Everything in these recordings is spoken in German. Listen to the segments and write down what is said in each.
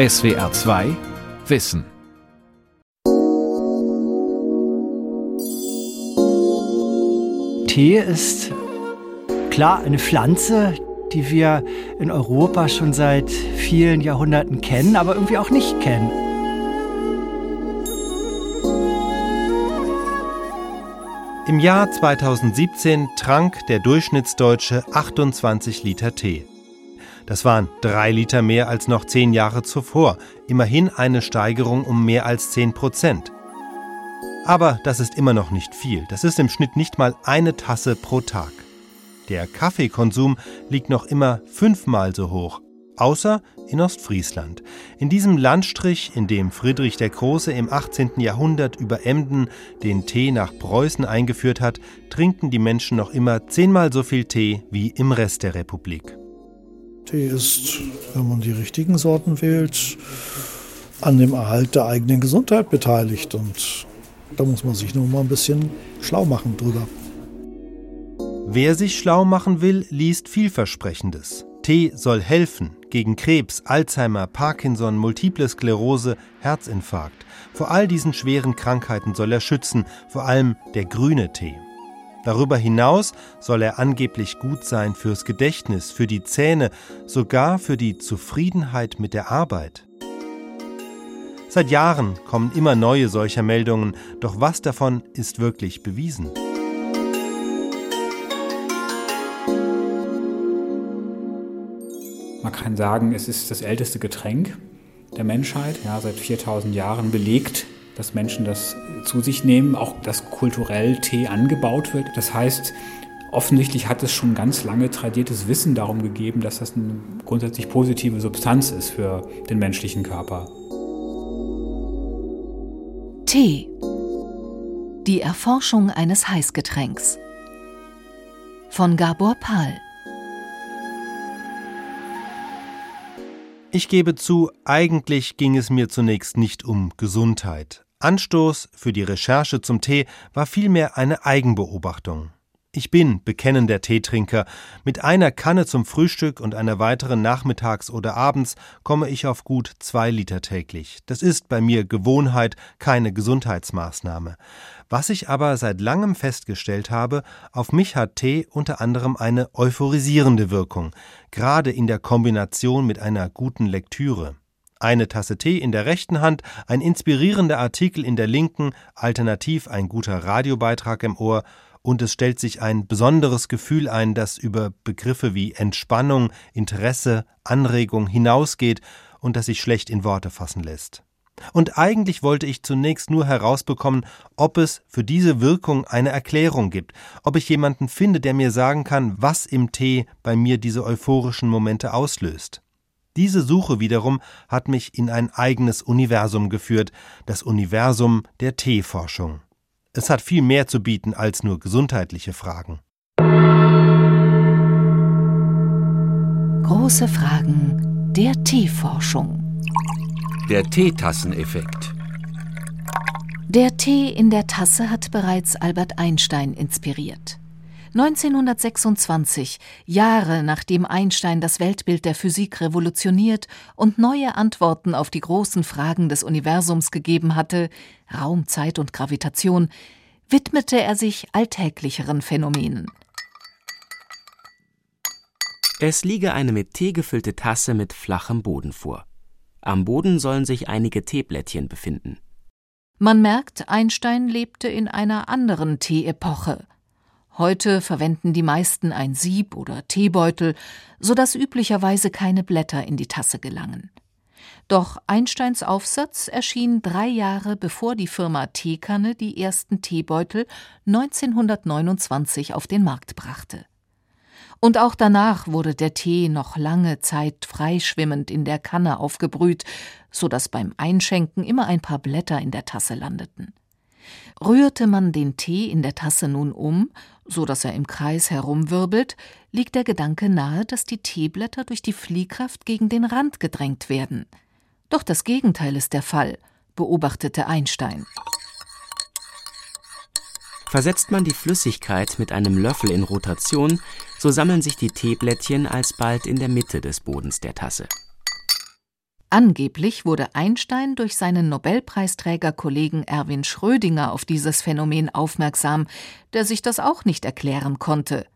SWR 2 Wissen. Tee ist klar eine Pflanze, die wir in Europa schon seit vielen Jahrhunderten kennen, aber irgendwie auch nicht kennen. Im Jahr 2017 trank der Durchschnittsdeutsche 28 Liter Tee. Das waren drei Liter mehr als noch zehn Jahre zuvor, immerhin eine Steigerung um mehr als 10 Prozent. Aber das ist immer noch nicht viel. Das ist im Schnitt nicht mal eine Tasse pro Tag. Der Kaffeekonsum liegt noch immer fünfmal so hoch, außer in Ostfriesland. In diesem Landstrich, in dem Friedrich der Große im 18. Jahrhundert über Emden den Tee nach Preußen eingeführt hat, trinken die Menschen noch immer zehnmal so viel Tee wie im Rest der Republik. Tee ist, wenn man die richtigen Sorten wählt, an dem Erhalt der eigenen Gesundheit beteiligt. Und da muss man sich nur mal ein bisschen schlau machen drüber. Wer sich schlau machen will, liest vielversprechendes. Tee soll helfen gegen Krebs, Alzheimer, Parkinson, Multiple Sklerose, Herzinfarkt. Vor all diesen schweren Krankheiten soll er schützen, vor allem der grüne Tee. Darüber hinaus soll er angeblich gut sein fürs Gedächtnis, für die Zähne, sogar für die Zufriedenheit mit der Arbeit. Seit Jahren kommen immer neue solcher Meldungen, doch was davon ist wirklich bewiesen? Man kann sagen, es ist das älteste Getränk der Menschheit, ja, seit 4000 Jahren belegt dass Menschen das zu sich nehmen, auch dass kulturell Tee angebaut wird. Das heißt, offensichtlich hat es schon ganz lange tradiertes Wissen darum gegeben, dass das eine grundsätzlich positive Substanz ist für den menschlichen Körper. Tee. Die Erforschung eines Heißgetränks. Von Gabor Pahl. Ich gebe zu, eigentlich ging es mir zunächst nicht um Gesundheit. Anstoß für die Recherche zum Tee war vielmehr eine Eigenbeobachtung. Ich bin bekennender Teetrinker. Mit einer Kanne zum Frühstück und einer weiteren nachmittags oder abends komme ich auf gut zwei Liter täglich. Das ist bei mir Gewohnheit, keine Gesundheitsmaßnahme. Was ich aber seit langem festgestellt habe, auf mich hat Tee unter anderem eine euphorisierende Wirkung, gerade in der Kombination mit einer guten Lektüre. Eine Tasse Tee in der rechten Hand, ein inspirierender Artikel in der linken, alternativ ein guter Radiobeitrag im Ohr, und es stellt sich ein besonderes Gefühl ein, das über Begriffe wie Entspannung, Interesse, Anregung hinausgeht und das sich schlecht in Worte fassen lässt. Und eigentlich wollte ich zunächst nur herausbekommen, ob es für diese Wirkung eine Erklärung gibt, ob ich jemanden finde, der mir sagen kann, was im Tee bei mir diese euphorischen Momente auslöst. Diese Suche wiederum hat mich in ein eigenes Universum geführt, das Universum der Teeforschung. Es hat viel mehr zu bieten als nur gesundheitliche Fragen. Große Fragen der Teeforschung. Der Teetasseneffekt. Der Tee in der Tasse hat bereits Albert Einstein inspiriert. 1926, Jahre nachdem Einstein das Weltbild der Physik revolutioniert und neue Antworten auf die großen Fragen des Universums gegeben hatte, Raum, Zeit und Gravitation, widmete er sich alltäglicheren Phänomenen. Es liege eine mit Tee gefüllte Tasse mit flachem Boden vor. Am Boden sollen sich einige Teeblättchen befinden. Man merkt, Einstein lebte in einer anderen Teeepoche. Heute verwenden die meisten ein Sieb oder Teebeutel, so dass üblicherweise keine Blätter in die Tasse gelangen. Doch Einsteins Aufsatz erschien drei Jahre bevor die Firma Teekanne die ersten Teebeutel 1929 auf den Markt brachte. Und auch danach wurde der Tee noch lange Zeit freischwimmend in der Kanne aufgebrüht, so dass beim Einschenken immer ein paar Blätter in der Tasse landeten. Rührte man den Tee in der Tasse nun um, so dass er im Kreis herumwirbelt, liegt der Gedanke nahe, dass die Teeblätter durch die Fliehkraft gegen den Rand gedrängt werden. Doch das Gegenteil ist der Fall, beobachtete Einstein. Versetzt man die Flüssigkeit mit einem Löffel in Rotation, so sammeln sich die Teeblättchen alsbald in der Mitte des Bodens der Tasse. Angeblich wurde Einstein durch seinen Nobelpreisträgerkollegen Erwin Schrödinger auf dieses Phänomen aufmerksam, der sich das auch nicht erklären konnte.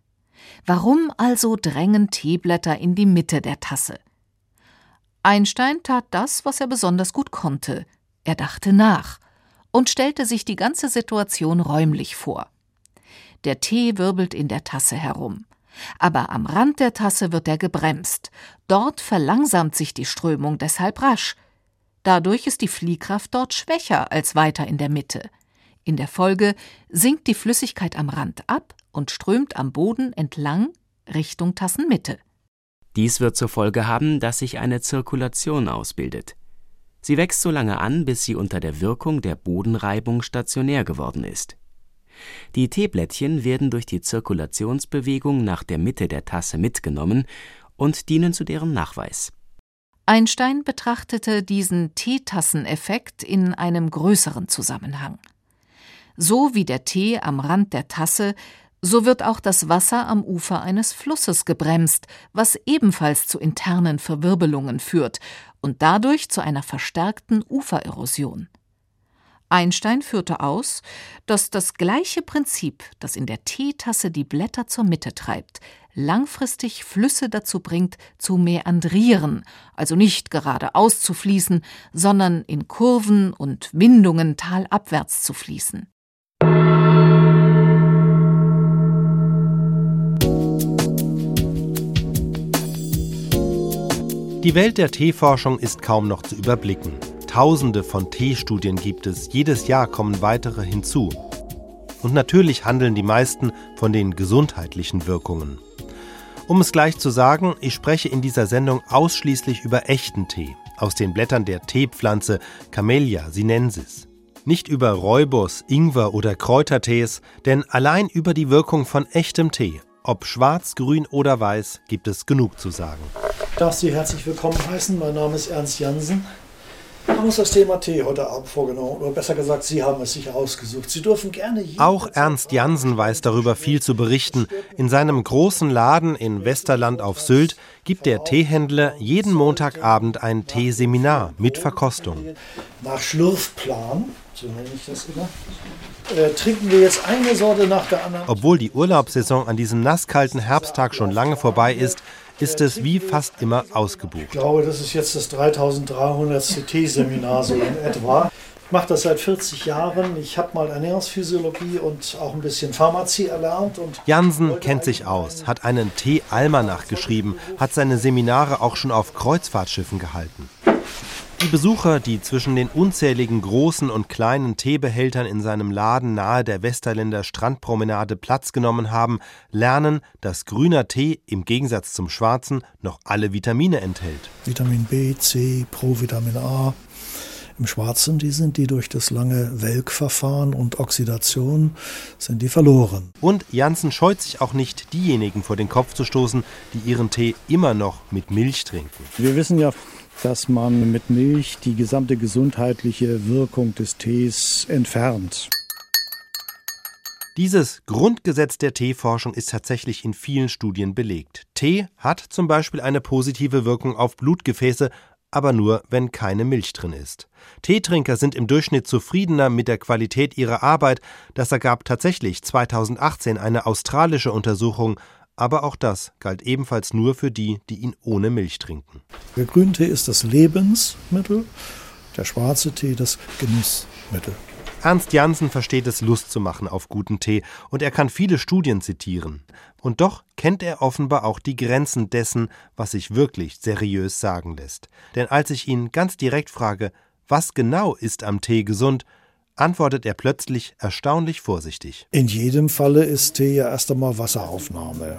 Warum also drängen Teeblätter in die Mitte der Tasse? Einstein tat das, was er besonders gut konnte. Er dachte nach und stellte sich die ganze Situation räumlich vor. Der Tee wirbelt in der Tasse herum. Aber am Rand der Tasse wird er gebremst. Dort verlangsamt sich die Strömung deshalb rasch. Dadurch ist die Fliehkraft dort schwächer als weiter in der Mitte. In der Folge sinkt die Flüssigkeit am Rand ab und strömt am Boden entlang Richtung Tassenmitte. Dies wird zur Folge haben, dass sich eine Zirkulation ausbildet. Sie wächst so lange an, bis sie unter der Wirkung der Bodenreibung stationär geworden ist. Die Teeblättchen werden durch die Zirkulationsbewegung nach der Mitte der Tasse mitgenommen und dienen zu deren Nachweis. Einstein betrachtete diesen Teetasseneffekt in einem größeren Zusammenhang. So wie der Tee am Rand der Tasse, so wird auch das Wasser am Ufer eines Flusses gebremst, was ebenfalls zu internen Verwirbelungen führt und dadurch zu einer verstärkten Ufererosion. Einstein führte aus, dass das gleiche Prinzip, das in der Teetasse die Blätter zur Mitte treibt, langfristig Flüsse dazu bringt, zu meandrieren, also nicht geradeaus zu fließen, sondern in Kurven und Windungen talabwärts zu fließen. Die Welt der Teeforschung ist kaum noch zu überblicken. Tausende von Teestudien gibt es, jedes Jahr kommen weitere hinzu. Und natürlich handeln die meisten von den gesundheitlichen Wirkungen. Um es gleich zu sagen, ich spreche in dieser Sendung ausschließlich über echten Tee aus den Blättern der Teepflanze Camellia sinensis. Nicht über Räubus, Ingwer oder Kräutertees, denn allein über die Wirkung von echtem Tee, ob schwarz, grün oder weiß, gibt es genug zu sagen. Ich darf Sie herzlich willkommen heißen. Mein Name ist Ernst Jansen. Wir haben uns das Thema Tee heute Abend vorgenommen, oder besser gesagt, Sie haben es sich ausgesucht. Sie dürfen gerne. Auch Ernst Jansen weiß darüber viel zu berichten. In seinem großen Laden in Westerland auf Sylt gibt der Teehändler jeden Montagabend ein Teeseminar mit Verkostung. Nach Schlürfplan, so nenne ich das immer, äh, trinken wir jetzt eine Sorte nach der anderen. Obwohl die Urlaubssaison an diesem nasskalten Herbsttag schon lange vorbei ist, ist es wie fast immer ausgebucht. Ich glaube, das ist jetzt das 3300 CT-Seminar so in etwa. Ich mache das seit 40 Jahren. Ich habe mal Ernährungsphysiologie und auch ein bisschen Pharmazie erlernt. Und Jansen kennt sich aus, hat einen Tee-Almanach geschrieben, hat seine Seminare auch schon auf Kreuzfahrtschiffen gehalten. Die Besucher, die zwischen den unzähligen großen und kleinen Teebehältern in seinem Laden nahe der Westerländer Strandpromenade Platz genommen haben, lernen, dass grüner Tee im Gegensatz zum schwarzen noch alle Vitamine enthält. Vitamin B, C, Provitamin A. Im Schwarzen, die sind die durch das lange Welkverfahren und Oxidation sind die verloren. Und Janssen scheut sich auch nicht, diejenigen vor den Kopf zu stoßen, die ihren Tee immer noch mit Milch trinken. Wir wissen ja, dass man mit Milch die gesamte gesundheitliche Wirkung des Tees entfernt. Dieses Grundgesetz der Teeforschung ist tatsächlich in vielen Studien belegt. Tee hat zum Beispiel eine positive Wirkung auf Blutgefäße, aber nur, wenn keine Milch drin ist. Teetrinker sind im Durchschnitt zufriedener mit der Qualität ihrer Arbeit. Das ergab tatsächlich 2018 eine australische Untersuchung. Aber auch das galt ebenfalls nur für die, die ihn ohne Milch trinken. Der Grüntee ist das Lebensmittel, der schwarze Tee das Genussmittel. Ernst Jansen versteht es, Lust zu machen auf guten Tee, und er kann viele Studien zitieren. Und doch kennt er offenbar auch die Grenzen dessen, was sich wirklich seriös sagen lässt. Denn als ich ihn ganz direkt frage, was genau ist am Tee gesund, antwortet er plötzlich erstaunlich vorsichtig. In jedem Falle ist Tee ja erst einmal Wasseraufnahme.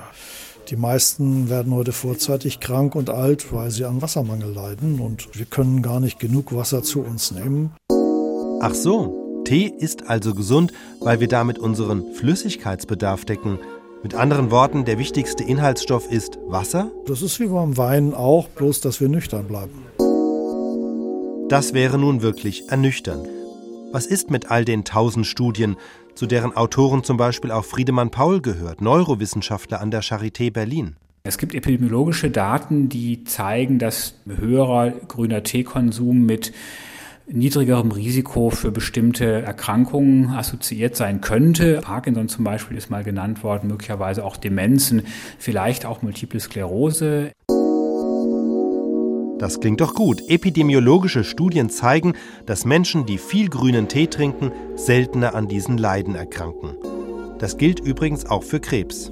Die meisten werden heute vorzeitig krank und alt, weil sie an Wassermangel leiden und wir können gar nicht genug Wasser zu uns nehmen. Ach so, Tee ist also gesund, weil wir damit unseren Flüssigkeitsbedarf decken. Mit anderen Worten, der wichtigste Inhaltsstoff ist Wasser? Das ist wie beim Wein auch, bloß dass wir nüchtern bleiben. Das wäre nun wirklich ernüchternd. Was ist mit all den tausend Studien, zu deren Autoren zum Beispiel auch Friedemann Paul gehört, Neurowissenschaftler an der Charité Berlin? Es gibt epidemiologische Daten, die zeigen, dass höherer grüner Teekonsum mit niedrigerem Risiko für bestimmte Erkrankungen assoziiert sein könnte. Parkinson zum Beispiel ist mal genannt worden, möglicherweise auch Demenzen, vielleicht auch Multiple Sklerose. Das klingt doch gut. Epidemiologische Studien zeigen, dass Menschen, die viel grünen Tee trinken, seltener an diesen Leiden erkranken. Das gilt übrigens auch für Krebs.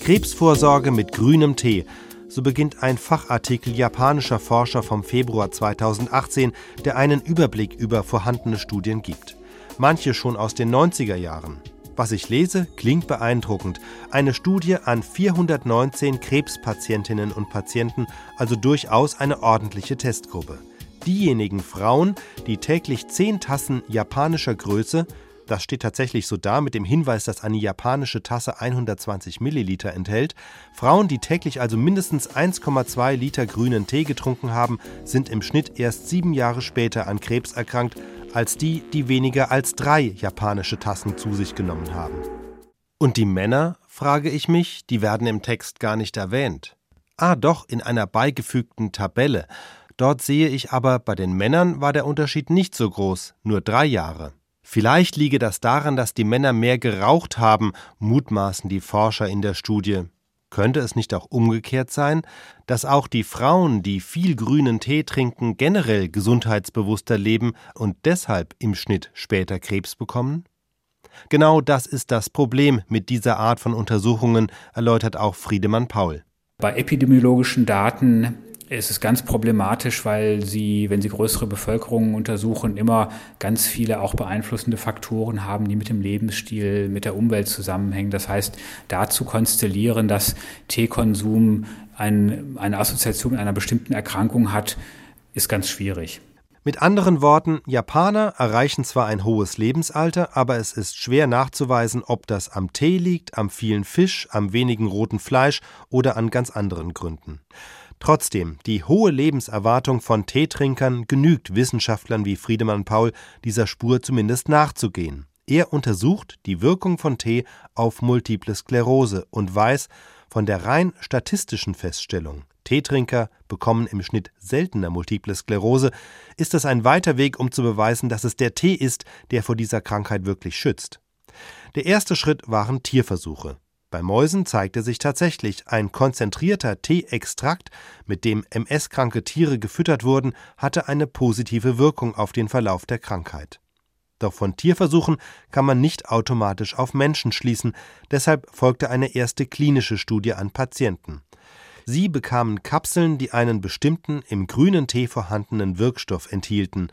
Krebsvorsorge mit grünem Tee. So beginnt ein Fachartikel japanischer Forscher vom Februar 2018, der einen Überblick über vorhandene Studien gibt. Manche schon aus den 90er Jahren. Was ich lese, klingt beeindruckend. Eine Studie an 419 Krebspatientinnen und Patienten, also durchaus eine ordentliche Testgruppe. Diejenigen Frauen, die täglich 10 Tassen japanischer Größe, das steht tatsächlich so da mit dem Hinweis, dass eine japanische Tasse 120 Milliliter enthält. Frauen, die täglich also mindestens 1,2 Liter grünen Tee getrunken haben, sind im Schnitt erst sieben Jahre später an Krebs erkrankt als die, die weniger als drei japanische Tassen zu sich genommen haben. Und die Männer, frage ich mich, die werden im Text gar nicht erwähnt. Ah, doch, in einer beigefügten Tabelle. Dort sehe ich aber, bei den Männern war der Unterschied nicht so groß, nur drei Jahre. Vielleicht liege das daran, dass die Männer mehr geraucht haben, mutmaßen die Forscher in der Studie. Könnte es nicht auch umgekehrt sein, dass auch die Frauen, die viel grünen Tee trinken, generell gesundheitsbewusster leben und deshalb im Schnitt später Krebs bekommen? Genau das ist das Problem mit dieser Art von Untersuchungen, erläutert auch Friedemann Paul. Bei epidemiologischen Daten es ist ganz problematisch, weil sie, wenn sie größere Bevölkerungen untersuchen, immer ganz viele auch beeinflussende Faktoren haben, die mit dem Lebensstil, mit der Umwelt zusammenhängen. Das heißt, dazu konstellieren, dass Teekonsum ein, eine Assoziation mit einer bestimmten Erkrankung hat, ist ganz schwierig. Mit anderen Worten, Japaner erreichen zwar ein hohes Lebensalter, aber es ist schwer nachzuweisen, ob das am Tee liegt, am vielen Fisch, am wenigen roten Fleisch oder an ganz anderen Gründen. Trotzdem, die hohe Lebenserwartung von Teetrinkern genügt Wissenschaftlern wie Friedemann Paul, dieser Spur zumindest nachzugehen. Er untersucht die Wirkung von Tee auf Multiple Sklerose und weiß von der rein statistischen Feststellung, Teetrinker bekommen im Schnitt seltener Multiple Sklerose, ist es ein weiter Weg, um zu beweisen, dass es der Tee ist, der vor dieser Krankheit wirklich schützt. Der erste Schritt waren Tierversuche. Bei Mäusen zeigte sich tatsächlich, ein konzentrierter Teeextrakt, mit dem MS-kranke Tiere gefüttert wurden, hatte eine positive Wirkung auf den Verlauf der Krankheit. Doch von Tierversuchen kann man nicht automatisch auf Menschen schließen, deshalb folgte eine erste klinische Studie an Patienten. Sie bekamen Kapseln, die einen bestimmten im grünen Tee vorhandenen Wirkstoff enthielten.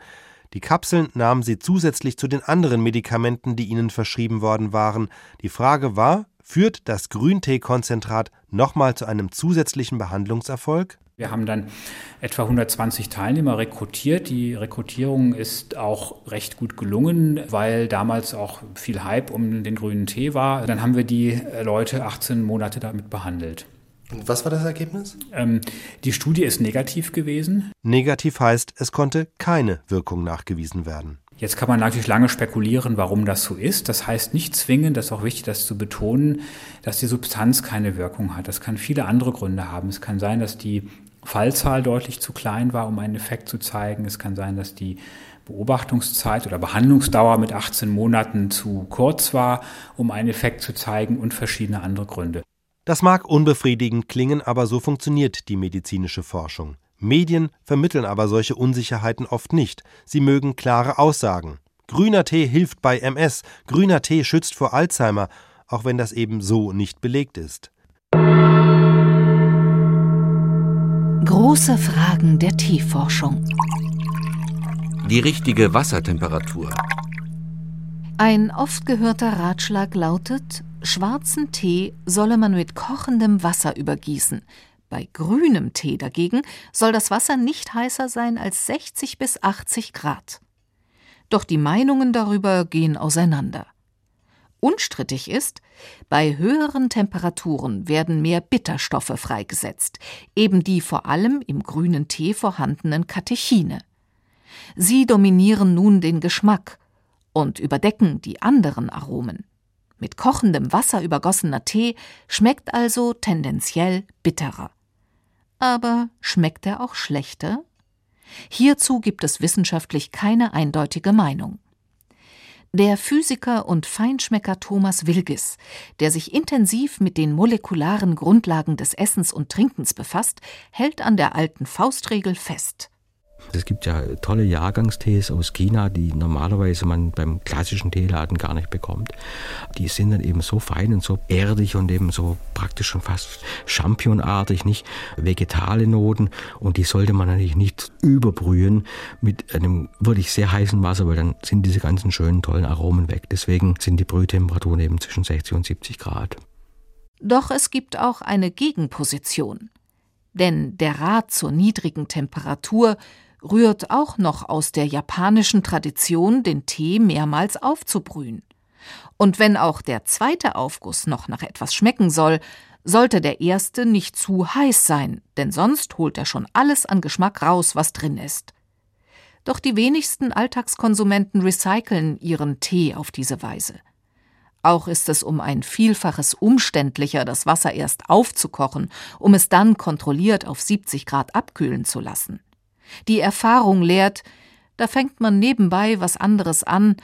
Die Kapseln nahmen sie zusätzlich zu den anderen Medikamenten, die ihnen verschrieben worden waren. Die Frage war, Führt das Grünteekonzentrat nochmal zu einem zusätzlichen Behandlungserfolg? Wir haben dann etwa 120 Teilnehmer rekrutiert. Die Rekrutierung ist auch recht gut gelungen, weil damals auch viel Hype um den grünen Tee war. Dann haben wir die Leute 18 Monate damit behandelt. Und was war das Ergebnis? Ähm, die Studie ist negativ gewesen. Negativ heißt, es konnte keine Wirkung nachgewiesen werden. Jetzt kann man natürlich lange spekulieren, warum das so ist. Das heißt nicht zwingend, das ist auch wichtig, das zu betonen, dass die Substanz keine Wirkung hat. Das kann viele andere Gründe haben. Es kann sein, dass die Fallzahl deutlich zu klein war, um einen Effekt zu zeigen. Es kann sein, dass die Beobachtungszeit oder Behandlungsdauer mit 18 Monaten zu kurz war, um einen Effekt zu zeigen und verschiedene andere Gründe. Das mag unbefriedigend klingen, aber so funktioniert die medizinische Forschung. Medien vermitteln aber solche Unsicherheiten oft nicht. Sie mögen klare Aussagen. Grüner Tee hilft bei MS, grüner Tee schützt vor Alzheimer, auch wenn das eben so nicht belegt ist. Große Fragen der Teeforschung. Die richtige Wassertemperatur. Ein oft gehörter Ratschlag lautet, schwarzen Tee solle man mit kochendem Wasser übergießen, bei grünem Tee dagegen soll das Wasser nicht heißer sein als 60 bis 80 Grad. Doch die Meinungen darüber gehen auseinander. Unstrittig ist, bei höheren Temperaturen werden mehr Bitterstoffe freigesetzt, eben die vor allem im grünen Tee vorhandenen Katechine. Sie dominieren nun den Geschmack und überdecken die anderen Aromen. Mit kochendem Wasser übergossener Tee schmeckt also tendenziell bitterer. Aber schmeckt er auch schlechter? Hierzu gibt es wissenschaftlich keine eindeutige Meinung. Der Physiker und Feinschmecker Thomas Wilges, der sich intensiv mit den molekularen Grundlagen des Essens und Trinkens befasst, hält an der alten Faustregel fest. Es gibt ja tolle Jahrgangstees aus China, die normalerweise man beim klassischen Teeladen gar nicht bekommt. Die sind dann eben so fein und so erdig und eben so praktisch schon fast championartig, nicht vegetale Noten. Und die sollte man natürlich nicht überbrühen mit einem wirklich sehr heißen Wasser, weil dann sind diese ganzen schönen, tollen Aromen weg. Deswegen sind die Brühtemperaturen eben zwischen 60 und 70 Grad. Doch es gibt auch eine Gegenposition. Denn der Rat zur niedrigen Temperatur rührt auch noch aus der japanischen Tradition, den Tee mehrmals aufzubrühen. Und wenn auch der zweite Aufguss noch nach etwas schmecken soll, sollte der erste nicht zu heiß sein, denn sonst holt er schon alles an Geschmack raus, was drin ist. Doch die wenigsten Alltagskonsumenten recyceln ihren Tee auf diese Weise. Auch ist es um ein Vielfaches umständlicher, das Wasser erst aufzukochen, um es dann kontrolliert auf 70 Grad abkühlen zu lassen. Die Erfahrung lehrt, da fängt man nebenbei was anderes an,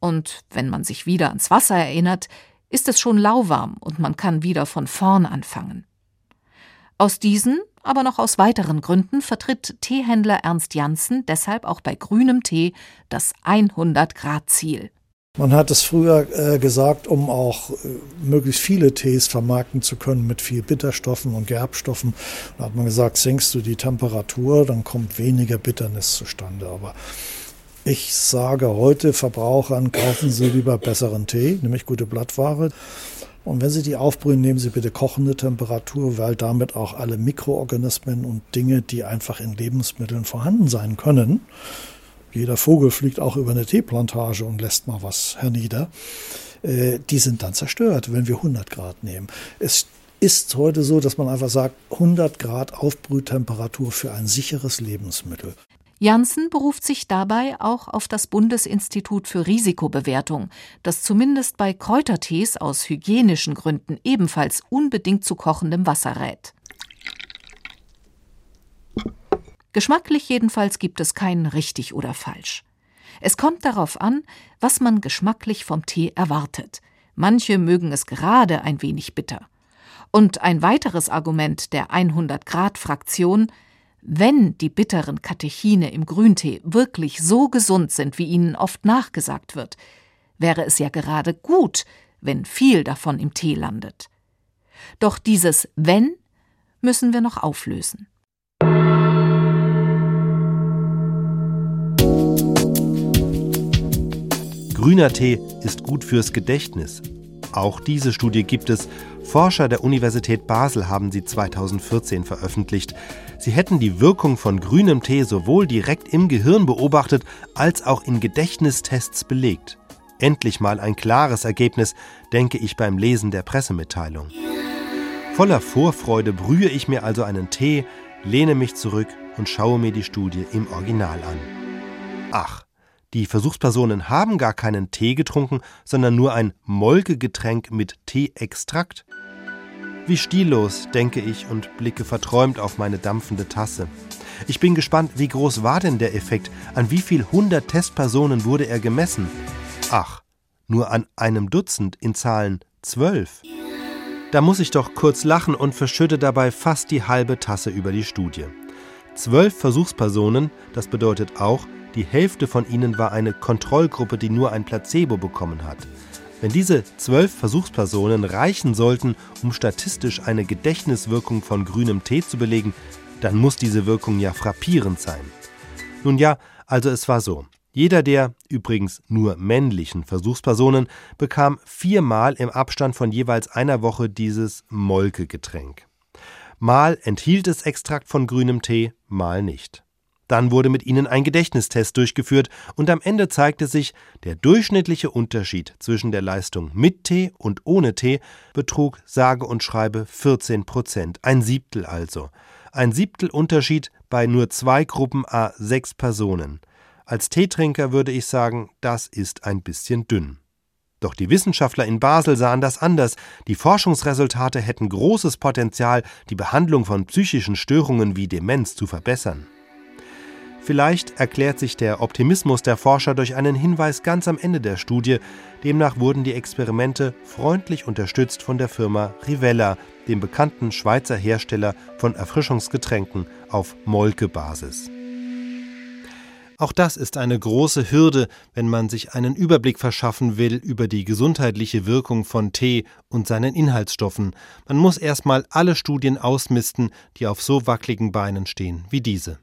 und wenn man sich wieder ans Wasser erinnert, ist es schon lauwarm und man kann wieder von vorn anfangen. Aus diesen, aber noch aus weiteren Gründen vertritt Teehändler Ernst Janssen deshalb auch bei grünem Tee das 100 Grad Ziel. Man hat es früher äh, gesagt, um auch äh, möglichst viele Tees vermarkten zu können mit viel Bitterstoffen und Gerbstoffen. Da hat man gesagt, senkst du die Temperatur, dann kommt weniger Bitternis zustande. Aber ich sage heute Verbrauchern, kaufen Sie lieber besseren Tee, nämlich gute Blattware. Und wenn Sie die aufbrühen, nehmen Sie bitte kochende Temperatur, weil damit auch alle Mikroorganismen und Dinge, die einfach in Lebensmitteln vorhanden sein können, jeder Vogel fliegt auch über eine Teeplantage und lässt mal was hernieder. Äh, die sind dann zerstört, wenn wir 100 Grad nehmen. Es ist heute so, dass man einfach sagt, 100 Grad Aufbrühtemperatur für ein sicheres Lebensmittel. Janssen beruft sich dabei auch auf das Bundesinstitut für Risikobewertung, das zumindest bei Kräutertees aus hygienischen Gründen ebenfalls unbedingt zu kochendem Wasser rät. Geschmacklich jedenfalls gibt es kein richtig oder falsch. Es kommt darauf an, was man geschmacklich vom Tee erwartet. Manche mögen es gerade ein wenig bitter. Und ein weiteres Argument der 100 Grad Fraktion, wenn die bitteren Katechine im Grüntee wirklich so gesund sind, wie ihnen oft nachgesagt wird, wäre es ja gerade gut, wenn viel davon im Tee landet. Doch dieses wenn müssen wir noch auflösen. Grüner Tee ist gut fürs Gedächtnis. Auch diese Studie gibt es. Forscher der Universität Basel haben sie 2014 veröffentlicht. Sie hätten die Wirkung von grünem Tee sowohl direkt im Gehirn beobachtet als auch in Gedächtnistests belegt. Endlich mal ein klares Ergebnis, denke ich beim Lesen der Pressemitteilung. Voller Vorfreude brühe ich mir also einen Tee, lehne mich zurück und schaue mir die Studie im Original an. Ach, die Versuchspersonen haben gar keinen Tee getrunken, sondern nur ein Molkegetränk mit Teeextrakt. Wie stillos, denke ich und blicke verträumt auf meine dampfende Tasse. Ich bin gespannt, wie groß war denn der Effekt? An wie viel hundert Testpersonen wurde er gemessen? Ach, nur an einem Dutzend in Zahlen zwölf. Da muss ich doch kurz lachen und verschütte dabei fast die halbe Tasse über die Studie. Zwölf Versuchspersonen, das bedeutet auch, die Hälfte von ihnen war eine Kontrollgruppe, die nur ein Placebo bekommen hat. Wenn diese zwölf Versuchspersonen reichen sollten, um statistisch eine Gedächtniswirkung von grünem Tee zu belegen, dann muss diese Wirkung ja frappierend sein. Nun ja, also es war so. Jeder der, übrigens nur männlichen Versuchspersonen, bekam viermal im Abstand von jeweils einer Woche dieses Molkegetränk. Mal enthielt es Extrakt von grünem Tee, mal nicht. Dann wurde mit ihnen ein Gedächtnistest durchgeführt und am Ende zeigte sich, der durchschnittliche Unterschied zwischen der Leistung mit Tee und ohne Tee betrug sage und schreibe 14 Prozent, ein Siebtel also. Ein Siebtel Unterschied bei nur zwei Gruppen a sechs Personen. Als Teetrinker würde ich sagen, das ist ein bisschen dünn. Doch die Wissenschaftler in Basel sahen das anders. Die Forschungsresultate hätten großes Potenzial, die Behandlung von psychischen Störungen wie Demenz zu verbessern. Vielleicht erklärt sich der Optimismus der Forscher durch einen Hinweis ganz am Ende der Studie. Demnach wurden die Experimente freundlich unterstützt von der Firma Rivella, dem bekannten Schweizer Hersteller von Erfrischungsgetränken auf Molke-Basis. Auch das ist eine große Hürde, wenn man sich einen Überblick verschaffen will über die gesundheitliche Wirkung von Tee und seinen Inhaltsstoffen. Man muss erstmal alle Studien ausmisten, die auf so wackeligen Beinen stehen wie diese.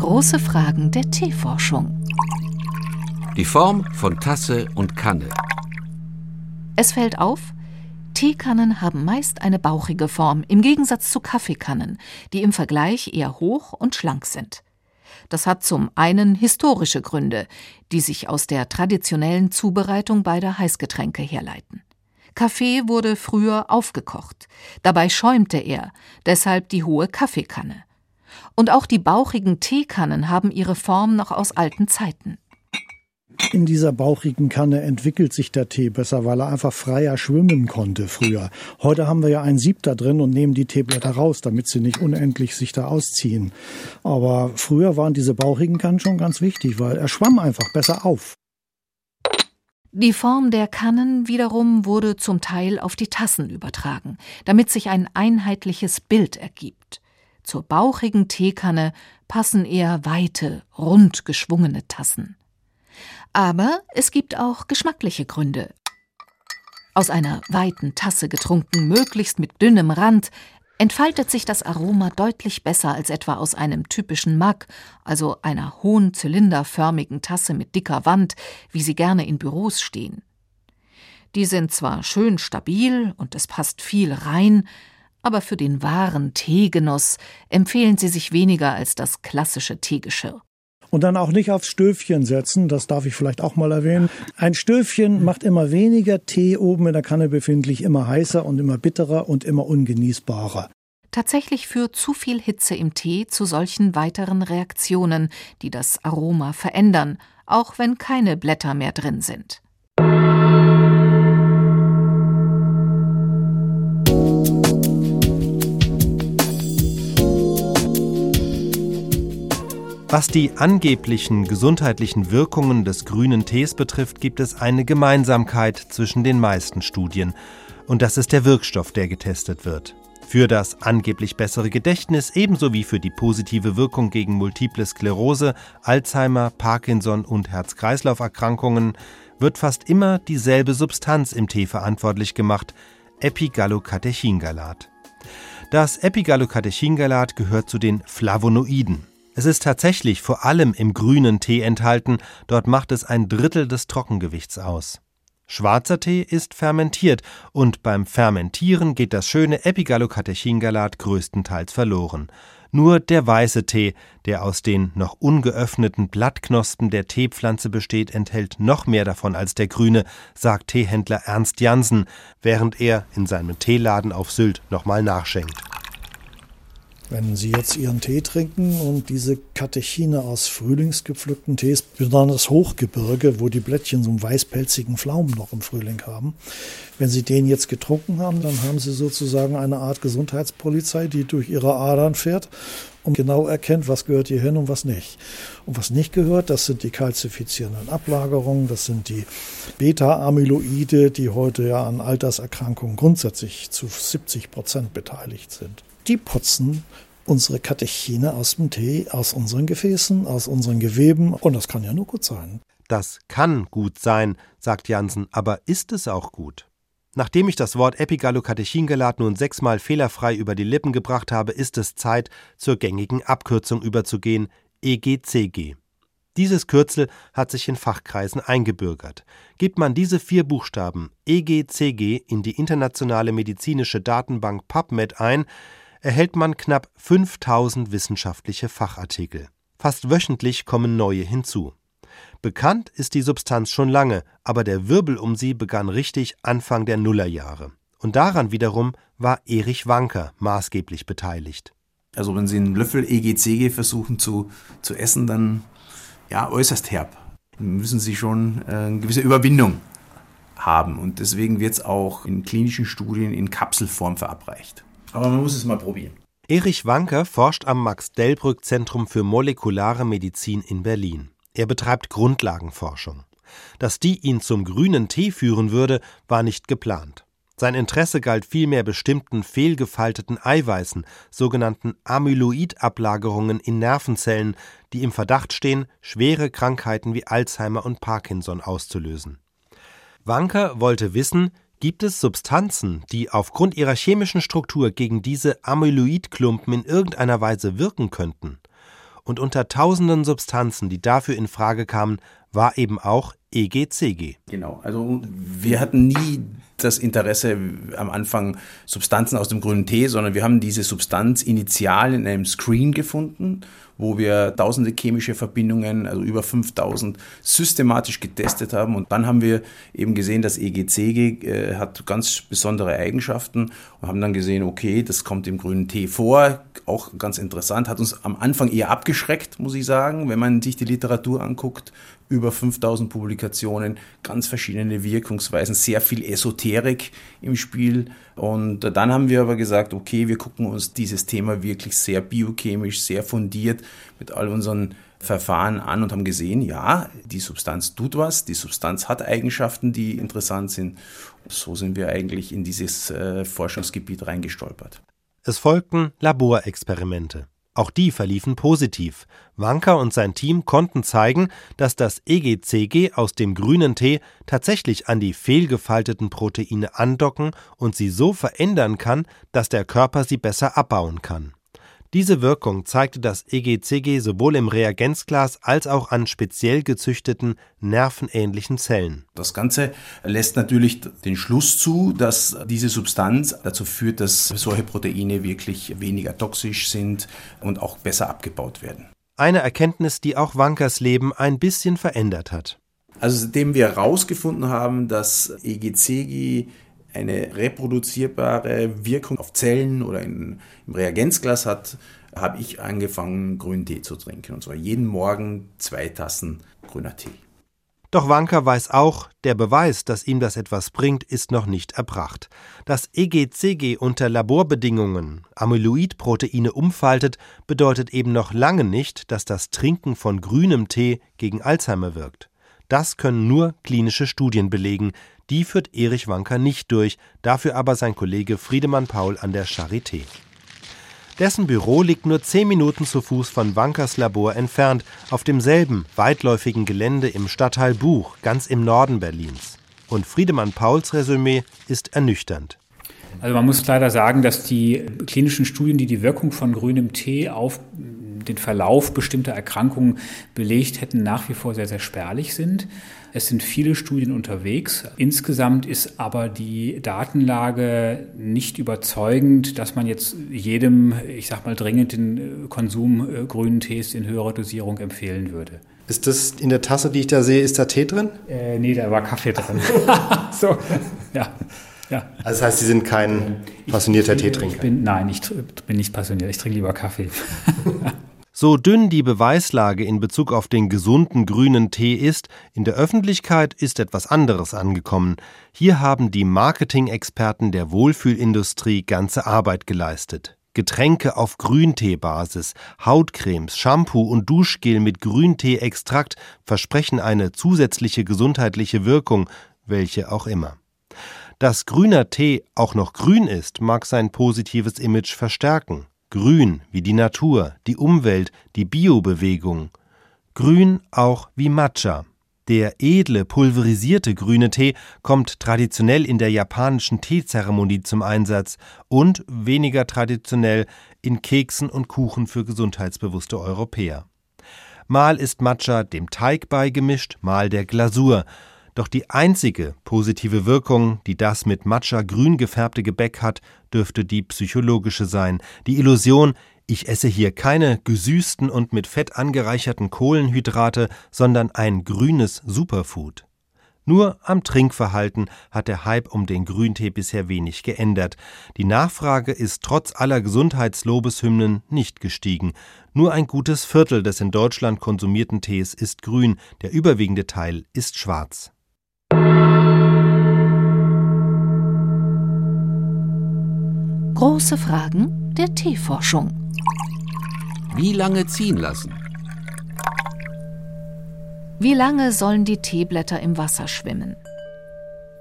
Große Fragen der Teeforschung. Die Form von Tasse und Kanne. Es fällt auf, Teekannen haben meist eine bauchige Form, im Gegensatz zu Kaffeekannen, die im Vergleich eher hoch und schlank sind. Das hat zum einen historische Gründe, die sich aus der traditionellen Zubereitung beider Heißgetränke herleiten. Kaffee wurde früher aufgekocht, dabei schäumte er, deshalb die hohe Kaffeekanne. Und auch die bauchigen Teekannen haben ihre Form noch aus alten Zeiten. In dieser bauchigen Kanne entwickelt sich der Tee besser, weil er einfach freier schwimmen konnte früher. Heute haben wir ja ein Sieb da drin und nehmen die Teeblätter raus, damit sie nicht unendlich sich da ausziehen. Aber früher waren diese bauchigen Kannen schon ganz wichtig, weil er schwamm einfach besser auf. Die Form der Kannen wiederum wurde zum Teil auf die Tassen übertragen, damit sich ein einheitliches Bild ergibt. Zur bauchigen Teekanne passen eher weite, rund geschwungene Tassen. Aber es gibt auch geschmackliche Gründe. Aus einer weiten Tasse getrunken, möglichst mit dünnem Rand, entfaltet sich das Aroma deutlich besser als etwa aus einem typischen Mug, also einer hohen zylinderförmigen Tasse mit dicker Wand, wie sie gerne in Büros stehen. Die sind zwar schön stabil und es passt viel rein, aber für den wahren Teegenuss empfehlen sie sich weniger als das klassische Teegeschirr. Und dann auch nicht aufs Stöfchen setzen, das darf ich vielleicht auch mal erwähnen. Ein Stöfchen macht immer weniger Tee oben in der Kanne befindlich, immer heißer und immer bitterer und immer ungenießbarer. Tatsächlich führt zu viel Hitze im Tee zu solchen weiteren Reaktionen, die das Aroma verändern, auch wenn keine Blätter mehr drin sind. Was die angeblichen gesundheitlichen Wirkungen des grünen Tees betrifft, gibt es eine Gemeinsamkeit zwischen den meisten Studien. Und das ist der Wirkstoff, der getestet wird. Für das angeblich bessere Gedächtnis ebenso wie für die positive Wirkung gegen multiple Sklerose, Alzheimer, Parkinson und Herz-Kreislauf-Erkrankungen wird fast immer dieselbe Substanz im Tee verantwortlich gemacht, Epigallocatechingalat. Das Epigallocatechingalat gehört zu den Flavonoiden. Es ist tatsächlich vor allem im grünen Tee enthalten, dort macht es ein Drittel des Trockengewichts aus. Schwarzer Tee ist fermentiert und beim Fermentieren geht das schöne Epigallocatechingalat größtenteils verloren. Nur der weiße Tee, der aus den noch ungeöffneten Blattknospen der Teepflanze besteht, enthält noch mehr davon als der grüne, sagt Teehändler Ernst Jansen, während er in seinem Teeladen auf Sylt nochmal nachschenkt. Wenn Sie jetzt Ihren Tee trinken und diese Katechine aus frühlingsgepflückten Tees, besonders Hochgebirge, wo die Blättchen so einen weißpelzigen Pflaumen noch im Frühling haben, wenn Sie den jetzt getrunken haben, dann haben Sie sozusagen eine Art Gesundheitspolizei, die durch Ihre Adern fährt und genau erkennt, was gehört hier hin und was nicht. Und was nicht gehört, das sind die kalzifizierenden Ablagerungen, das sind die Beta-Amyloide, die heute ja an Alterserkrankungen grundsätzlich zu 70 Prozent beteiligt sind die putzen unsere Katechine aus dem Tee, aus unseren Gefäßen, aus unseren Geweben. Und das kann ja nur gut sein. Das kann gut sein, sagt Jansen, aber ist es auch gut? Nachdem ich das Wort Epigallocatechingelat nun sechsmal fehlerfrei über die Lippen gebracht habe, ist es Zeit, zur gängigen Abkürzung überzugehen, EGCG. Dieses Kürzel hat sich in Fachkreisen eingebürgert. Gibt man diese vier Buchstaben EGCG in die internationale medizinische Datenbank PubMed ein, erhält man knapp 5000 wissenschaftliche Fachartikel. Fast wöchentlich kommen neue hinzu. Bekannt ist die Substanz schon lange, aber der Wirbel um sie begann richtig Anfang der Nullerjahre. Und daran wiederum war Erich Wanker maßgeblich beteiligt. Also wenn Sie einen Löffel EGCG versuchen zu, zu essen, dann ja, äußerst herb. Müssen sie schon äh, eine gewisse Überwindung haben. Und deswegen wird es auch in klinischen Studien in Kapselform verabreicht. Aber man muss es mal probieren. Erich Wanker forscht am Max-Delbrück-Zentrum für molekulare Medizin in Berlin. Er betreibt Grundlagenforschung. Dass die ihn zum grünen Tee führen würde, war nicht geplant. Sein Interesse galt vielmehr bestimmten fehlgefalteten Eiweißen, sogenannten Amyloidablagerungen in Nervenzellen, die im Verdacht stehen, schwere Krankheiten wie Alzheimer und Parkinson auszulösen. Wanker wollte wissen, gibt es Substanzen, die aufgrund ihrer chemischen Struktur gegen diese Amyloidklumpen in irgendeiner Weise wirken könnten? Und unter tausenden Substanzen, die dafür in Frage kamen, war eben auch EGCG. Genau, also wir hatten nie das Interesse am Anfang Substanzen aus dem grünen Tee, sondern wir haben diese Substanz initial in einem Screen gefunden, wo wir tausende chemische Verbindungen, also über 5000, systematisch getestet haben. Und dann haben wir eben gesehen, dass EGCG äh, hat ganz besondere Eigenschaften und haben dann gesehen, okay, das kommt im grünen Tee vor. Auch ganz interessant, hat uns am Anfang eher abgeschreckt, muss ich sagen, wenn man sich die Literatur anguckt über 5000 Publikationen, ganz verschiedene Wirkungsweisen, sehr viel Esoterik im Spiel. Und dann haben wir aber gesagt, okay, wir gucken uns dieses Thema wirklich sehr biochemisch, sehr fundiert mit all unseren Verfahren an und haben gesehen, ja, die Substanz tut was, die Substanz hat Eigenschaften, die interessant sind. So sind wir eigentlich in dieses äh, Forschungsgebiet reingestolpert. Es folgten Laborexperimente. Auch die verliefen positiv. Wanker und sein Team konnten zeigen, dass das EGCG aus dem grünen Tee tatsächlich an die fehlgefalteten Proteine andocken und sie so verändern kann, dass der Körper sie besser abbauen kann. Diese Wirkung zeigte das EGCG sowohl im Reagenzglas als auch an speziell gezüchteten nervenähnlichen Zellen. Das Ganze lässt natürlich den Schluss zu, dass diese Substanz dazu führt, dass solche Proteine wirklich weniger toxisch sind und auch besser abgebaut werden. Eine Erkenntnis, die auch Wankers Leben ein bisschen verändert hat. Also seitdem wir herausgefunden haben, dass EGCG eine reproduzierbare Wirkung auf Zellen oder in, im Reagenzglas hat, habe ich angefangen, grünen Tee zu trinken. Und zwar jeden Morgen zwei Tassen grüner Tee. Doch Wanker weiß auch, der Beweis, dass ihm das etwas bringt, ist noch nicht erbracht. Dass EGCG unter Laborbedingungen Amyloidproteine umfaltet, bedeutet eben noch lange nicht, dass das Trinken von grünem Tee gegen Alzheimer wirkt. Das können nur klinische Studien belegen, die führt Erich Wanker nicht durch, dafür aber sein Kollege Friedemann Paul an der Charité. Dessen Büro liegt nur zehn Minuten zu Fuß von Wankers Labor entfernt, auf demselben weitläufigen Gelände im Stadtteil Buch, ganz im Norden Berlins. Und Friedemann Pauls Resümee ist ernüchternd. Also man muss leider sagen, dass die klinischen Studien, die die Wirkung von grünem Tee auf den Verlauf bestimmter Erkrankungen belegt hätten, nach wie vor sehr, sehr spärlich sind. Es sind viele Studien unterwegs. Insgesamt ist aber die Datenlage nicht überzeugend, dass man jetzt jedem, ich sag mal, dringend den Konsum äh, grünen Tees in höherer Dosierung empfehlen würde. Ist das in der Tasse, die ich da sehe, ist da Tee drin? Äh, nee, da war Kaffee drin. so, ja. Ja. Also das heißt, Sie sind kein passionierter ich, Teetrinker? Ich bin, nein, ich bin nicht passioniert. Ich trinke lieber Kaffee. So dünn die Beweislage in Bezug auf den gesunden grünen Tee ist, in der Öffentlichkeit ist etwas anderes angekommen. Hier haben die Marketing-Experten der Wohlfühlindustrie ganze Arbeit geleistet. Getränke auf Grünteebasis, Hautcremes, Shampoo und Duschgel mit Grünteeextrakt versprechen eine zusätzliche gesundheitliche Wirkung, welche auch immer. Dass grüner Tee auch noch grün ist, mag sein positives Image verstärken. Grün wie die Natur, die Umwelt, die Biobewegung. Grün auch wie Matcha. Der edle, pulverisierte grüne Tee kommt traditionell in der japanischen Teezeremonie zum Einsatz und weniger traditionell in Keksen und Kuchen für gesundheitsbewusste Europäer. Mal ist Matcha dem Teig beigemischt, mal der Glasur, doch die einzige positive Wirkung, die das mit Matcha grün gefärbte Gebäck hat, dürfte die psychologische sein. Die Illusion, ich esse hier keine gesüßten und mit Fett angereicherten Kohlenhydrate, sondern ein grünes Superfood. Nur am Trinkverhalten hat der Hype um den Grüntee bisher wenig geändert. Die Nachfrage ist trotz aller Gesundheitslobeshymnen nicht gestiegen. Nur ein gutes Viertel des in Deutschland konsumierten Tees ist grün, der überwiegende Teil ist schwarz. Große Fragen der Teeforschung. Wie lange ziehen lassen? Wie lange sollen die Teeblätter im Wasser schwimmen?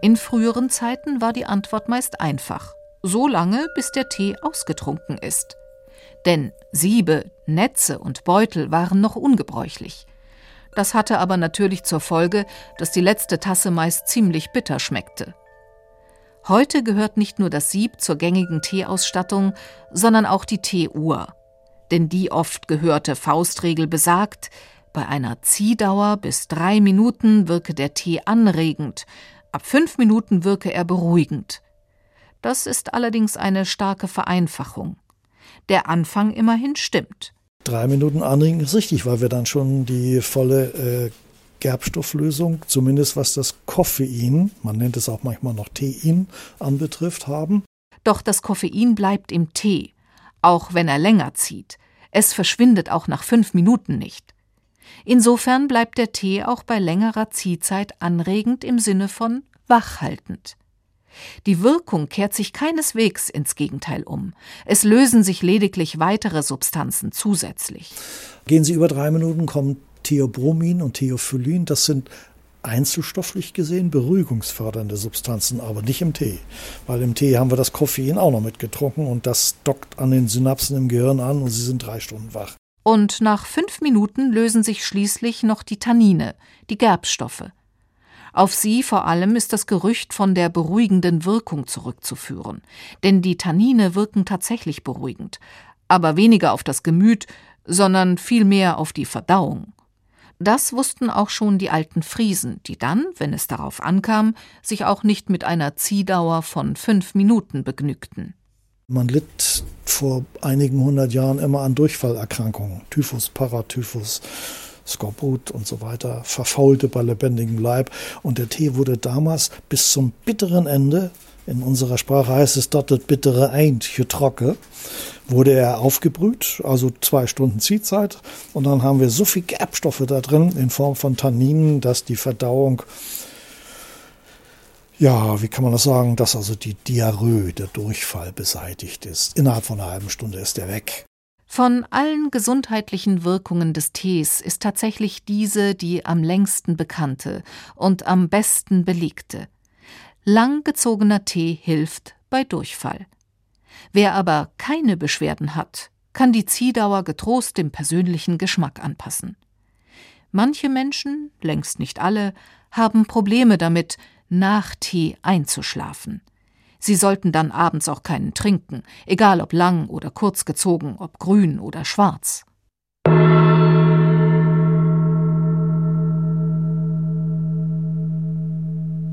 In früheren Zeiten war die Antwort meist einfach. So lange, bis der Tee ausgetrunken ist. Denn Siebe, Netze und Beutel waren noch ungebräuchlich. Das hatte aber natürlich zur Folge, dass die letzte Tasse meist ziemlich bitter schmeckte. Heute gehört nicht nur das Sieb zur gängigen Teeausstattung, sondern auch die Teeuhr. Denn die oft gehörte Faustregel besagt, bei einer Ziehdauer bis drei Minuten wirke der Tee anregend, ab fünf Minuten wirke er beruhigend. Das ist allerdings eine starke Vereinfachung. Der Anfang immerhin stimmt. Drei Minuten anregend ist richtig, weil wir dann schon die volle äh, Gerbstofflösung, zumindest was das Koffein, man nennt es auch manchmal noch Tein, anbetrifft, haben. Doch das Koffein bleibt im Tee, auch wenn er länger zieht. Es verschwindet auch nach fünf Minuten nicht. Insofern bleibt der Tee auch bei längerer Ziehzeit anregend im Sinne von wachhaltend. Die Wirkung kehrt sich keineswegs ins Gegenteil um. Es lösen sich lediglich weitere Substanzen zusätzlich. Gehen Sie über drei Minuten, kommen Theobromin und Theophyllin. Das sind einzelstofflich gesehen beruhigungsfördernde Substanzen, aber nicht im Tee. Weil im Tee haben wir das Koffein auch noch mitgetrunken und das dockt an den Synapsen im Gehirn an und sie sind drei Stunden wach und nach fünf Minuten lösen sich schließlich noch die Tannine, die Gerbstoffe. Auf sie vor allem ist das Gerücht von der beruhigenden Wirkung zurückzuführen, denn die Tannine wirken tatsächlich beruhigend, aber weniger auf das Gemüt, sondern vielmehr auf die Verdauung. Das wussten auch schon die alten Friesen, die dann, wenn es darauf ankam, sich auch nicht mit einer Ziehdauer von fünf Minuten begnügten. Man litt vor einigen hundert Jahren immer an Durchfallerkrankungen, Typhus, Paratyphus, Skorbut und so weiter, verfaulte bei lebendigem Leib. Und der Tee wurde damals bis zum bitteren Ende, in unserer Sprache heißt es dort das bittere Eint, getrocke, wurde er aufgebrüht, also zwei Stunden Ziehzeit. Und dann haben wir so viel Gerbstoffe da drin in Form von Tanninen, dass die Verdauung ja, wie kann man das sagen, dass also die Diarrhoe, der Durchfall beseitigt ist. Innerhalb von einer halben Stunde ist er weg. Von allen gesundheitlichen Wirkungen des Tees ist tatsächlich diese die am längsten bekannte und am besten belegte. Langgezogener Tee hilft bei Durchfall. Wer aber keine Beschwerden hat, kann die Ziehdauer getrost dem persönlichen Geschmack anpassen. Manche Menschen, längst nicht alle, haben Probleme damit, nach Tee einzuschlafen. Sie sollten dann abends auch keinen trinken, egal ob lang oder kurz gezogen, ob grün oder schwarz.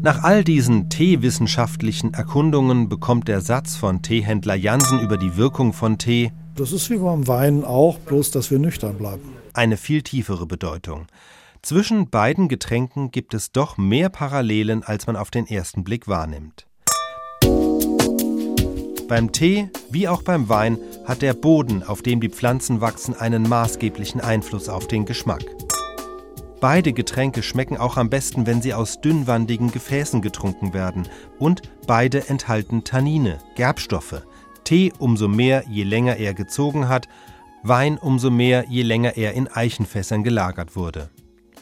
Nach all diesen teewissenschaftlichen Erkundungen bekommt der Satz von Teehändler Jansen über die Wirkung von Tee Das ist wie beim Wein auch, bloß dass wir nüchtern bleiben. Eine viel tiefere Bedeutung. Zwischen beiden Getränken gibt es doch mehr Parallelen, als man auf den ersten Blick wahrnimmt. Beim Tee wie auch beim Wein hat der Boden, auf dem die Pflanzen wachsen, einen maßgeblichen Einfluss auf den Geschmack. Beide Getränke schmecken auch am besten, wenn sie aus dünnwandigen Gefäßen getrunken werden. Und beide enthalten Tannine, Gerbstoffe. Tee umso mehr, je länger er gezogen hat, Wein umso mehr, je länger er in Eichenfässern gelagert wurde.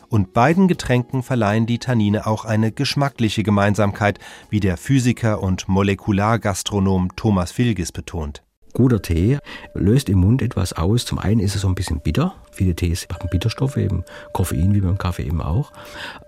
Und beiden Getränken verleihen die Tannine auch eine geschmackliche Gemeinsamkeit, wie der Physiker und Molekulargastronom Thomas Filgis betont. Guter Tee löst im Mund etwas aus. Zum einen ist es so ein bisschen bitter, Viele Tees haben Bitterstoffe, eben Koffein wie beim Kaffee eben auch.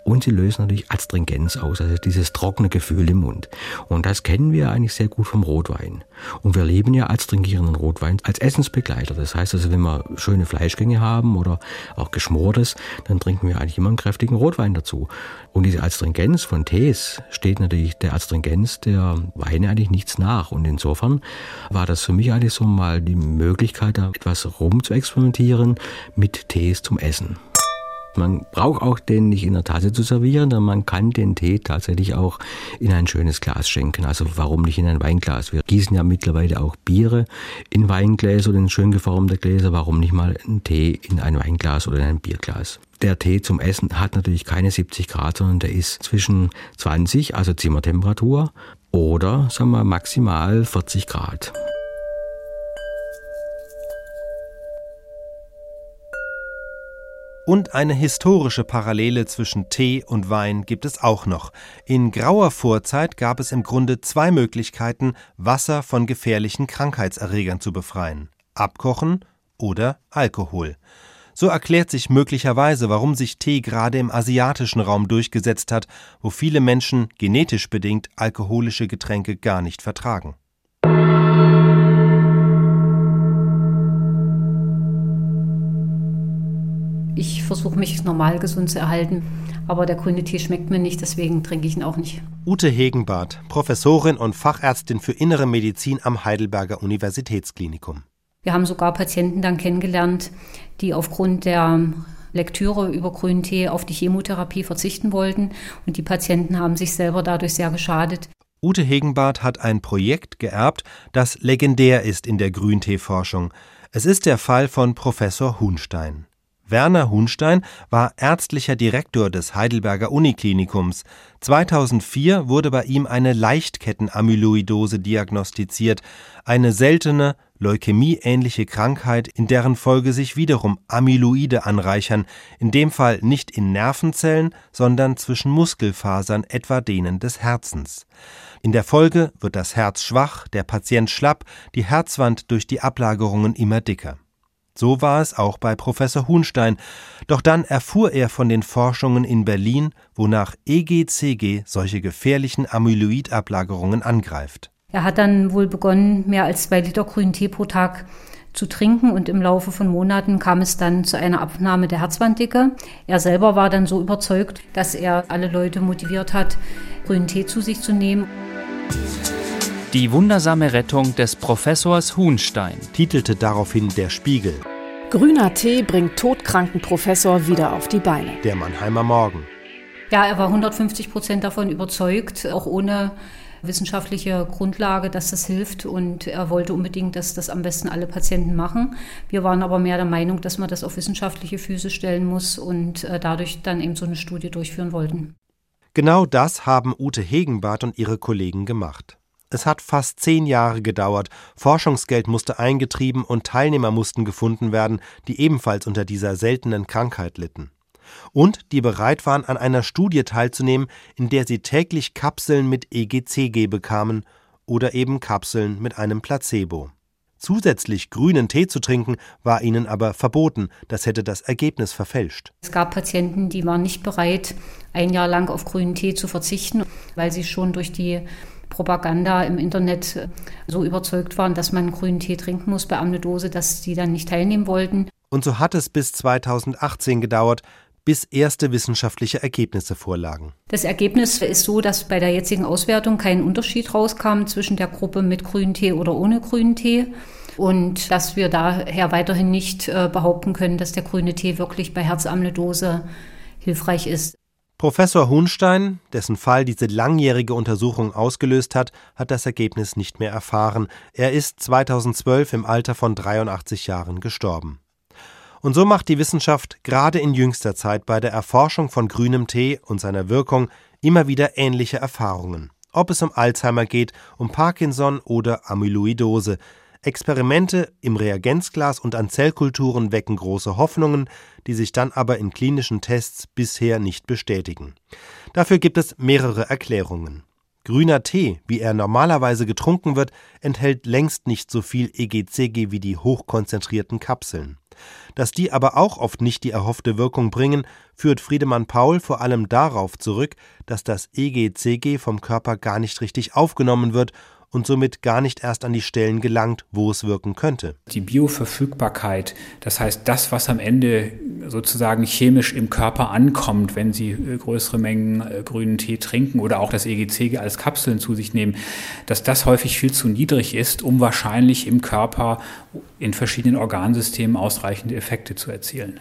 Und sie lösen natürlich Astringenz aus, also dieses trockene Gefühl im Mund. Und das kennen wir eigentlich sehr gut vom Rotwein. Und wir leben ja astringierenden Rotwein als Essensbegleiter. Das heißt also, wenn wir schöne Fleischgänge haben oder auch geschmortes, dann trinken wir eigentlich immer einen kräftigen Rotwein dazu. Und diese Astringenz von Tees steht natürlich der Astringenz der Weine eigentlich nichts nach. Und insofern war das für mich eigentlich so mal die Möglichkeit, da etwas rum zu experimentieren mit Tees zum Essen. Man braucht auch den nicht in der Tasse zu servieren, sondern man kann den Tee tatsächlich auch in ein schönes Glas schenken. Also warum nicht in ein Weinglas? Wir gießen ja mittlerweile auch Biere in Weingläser oder in schön geformte Gläser. Warum nicht mal einen Tee in ein Weinglas oder in ein Bierglas? Der Tee zum Essen hat natürlich keine 70 Grad, sondern der ist zwischen 20, also Zimmertemperatur, oder sagen wir maximal 40 Grad. Und eine historische Parallele zwischen Tee und Wein gibt es auch noch. In grauer Vorzeit gab es im Grunde zwei Möglichkeiten, Wasser von gefährlichen Krankheitserregern zu befreien. Abkochen oder Alkohol. So erklärt sich möglicherweise, warum sich Tee gerade im asiatischen Raum durchgesetzt hat, wo viele Menschen genetisch bedingt alkoholische Getränke gar nicht vertragen. Ich versuche mich normal gesund zu erhalten, aber der grüne Tee schmeckt mir nicht, deswegen trinke ich ihn auch nicht. Ute Hegenbart, Professorin und Fachärztin für Innere Medizin am Heidelberger Universitätsklinikum. Wir haben sogar Patienten dann kennengelernt, die aufgrund der Lektüre über grünen Tee auf die Chemotherapie verzichten wollten und die Patienten haben sich selber dadurch sehr geschadet. Ute Hegenbart hat ein Projekt geerbt, das legendär ist in der Grünteeforschung. Es ist der Fall von Professor Hunstein. Werner Hunstein war ärztlicher Direktor des Heidelberger Uniklinikums. 2004 wurde bei ihm eine Leichtkettenamyloidose diagnostiziert, eine seltene, leukämieähnliche Krankheit, in deren Folge sich wiederum Amyloide anreichern, in dem Fall nicht in Nervenzellen, sondern zwischen Muskelfasern, etwa denen des Herzens. In der Folge wird das Herz schwach, der Patient schlapp, die Herzwand durch die Ablagerungen immer dicker. So war es auch bei Professor Hunstein, doch dann erfuhr er von den Forschungen in Berlin, wonach EGCG solche gefährlichen Amyloidablagerungen angreift. Er hat dann wohl begonnen, mehr als zwei Liter grünen Tee pro Tag zu trinken und im Laufe von Monaten kam es dann zu einer Abnahme der Herzwanddicke. Er selber war dann so überzeugt, dass er alle Leute motiviert hat, grünen Tee zu sich zu nehmen. Die wundersame Rettung des Professors Huhnstein, titelte daraufhin der Spiegel. Grüner Tee bringt todkranken Professor wieder auf die Beine. Der Mannheimer Morgen. Ja, er war 150 Prozent davon überzeugt, auch ohne wissenschaftliche Grundlage, dass das hilft und er wollte unbedingt, dass das am besten alle Patienten machen. Wir waren aber mehr der Meinung, dass man das auf wissenschaftliche Füße stellen muss und äh, dadurch dann eben so eine Studie durchführen wollten. Genau das haben Ute Hegenbart und ihre Kollegen gemacht. Es hat fast zehn Jahre gedauert, Forschungsgeld musste eingetrieben und Teilnehmer mussten gefunden werden, die ebenfalls unter dieser seltenen Krankheit litten. Und die bereit waren, an einer Studie teilzunehmen, in der sie täglich Kapseln mit EGCG bekamen oder eben Kapseln mit einem Placebo. Zusätzlich grünen Tee zu trinken, war ihnen aber verboten, das hätte das Ergebnis verfälscht. Es gab Patienten, die waren nicht bereit, ein Jahr lang auf grünen Tee zu verzichten, weil sie schon durch die Propaganda im Internet äh, so überzeugt waren, dass man grünen Tee trinken muss bei Amnedose, dass die dann nicht teilnehmen wollten. Und so hat es bis 2018 gedauert, bis erste wissenschaftliche Ergebnisse vorlagen. Das Ergebnis ist so, dass bei der jetzigen Auswertung kein Unterschied rauskam zwischen der Gruppe mit grünen Tee oder ohne grünen Tee und dass wir daher weiterhin nicht äh, behaupten können, dass der grüne Tee wirklich bei Herzamyloidose hilfreich ist. Professor Hunstein, dessen Fall diese langjährige Untersuchung ausgelöst hat, hat das Ergebnis nicht mehr erfahren. Er ist 2012 im Alter von 83 Jahren gestorben. Und so macht die Wissenschaft gerade in jüngster Zeit bei der Erforschung von grünem Tee und seiner Wirkung immer wieder ähnliche Erfahrungen. Ob es um Alzheimer geht, um Parkinson oder Amyloidose, Experimente im Reagenzglas und an Zellkulturen wecken große Hoffnungen, die sich dann aber in klinischen Tests bisher nicht bestätigen. Dafür gibt es mehrere Erklärungen. Grüner Tee, wie er normalerweise getrunken wird, enthält längst nicht so viel EGCG wie die hochkonzentrierten Kapseln. Dass die aber auch oft nicht die erhoffte Wirkung bringen, führt Friedemann Paul vor allem darauf zurück, dass das EGCG vom Körper gar nicht richtig aufgenommen wird und somit gar nicht erst an die Stellen gelangt, wo es wirken könnte. Die Bioverfügbarkeit, das heißt das, was am Ende sozusagen chemisch im Körper ankommt, wenn Sie äh, größere Mengen äh, grünen Tee trinken oder auch das EGC als Kapseln zu sich nehmen, dass das häufig viel zu niedrig ist, um wahrscheinlich im Körper in verschiedenen Organsystemen ausreichende Effekte zu erzielen.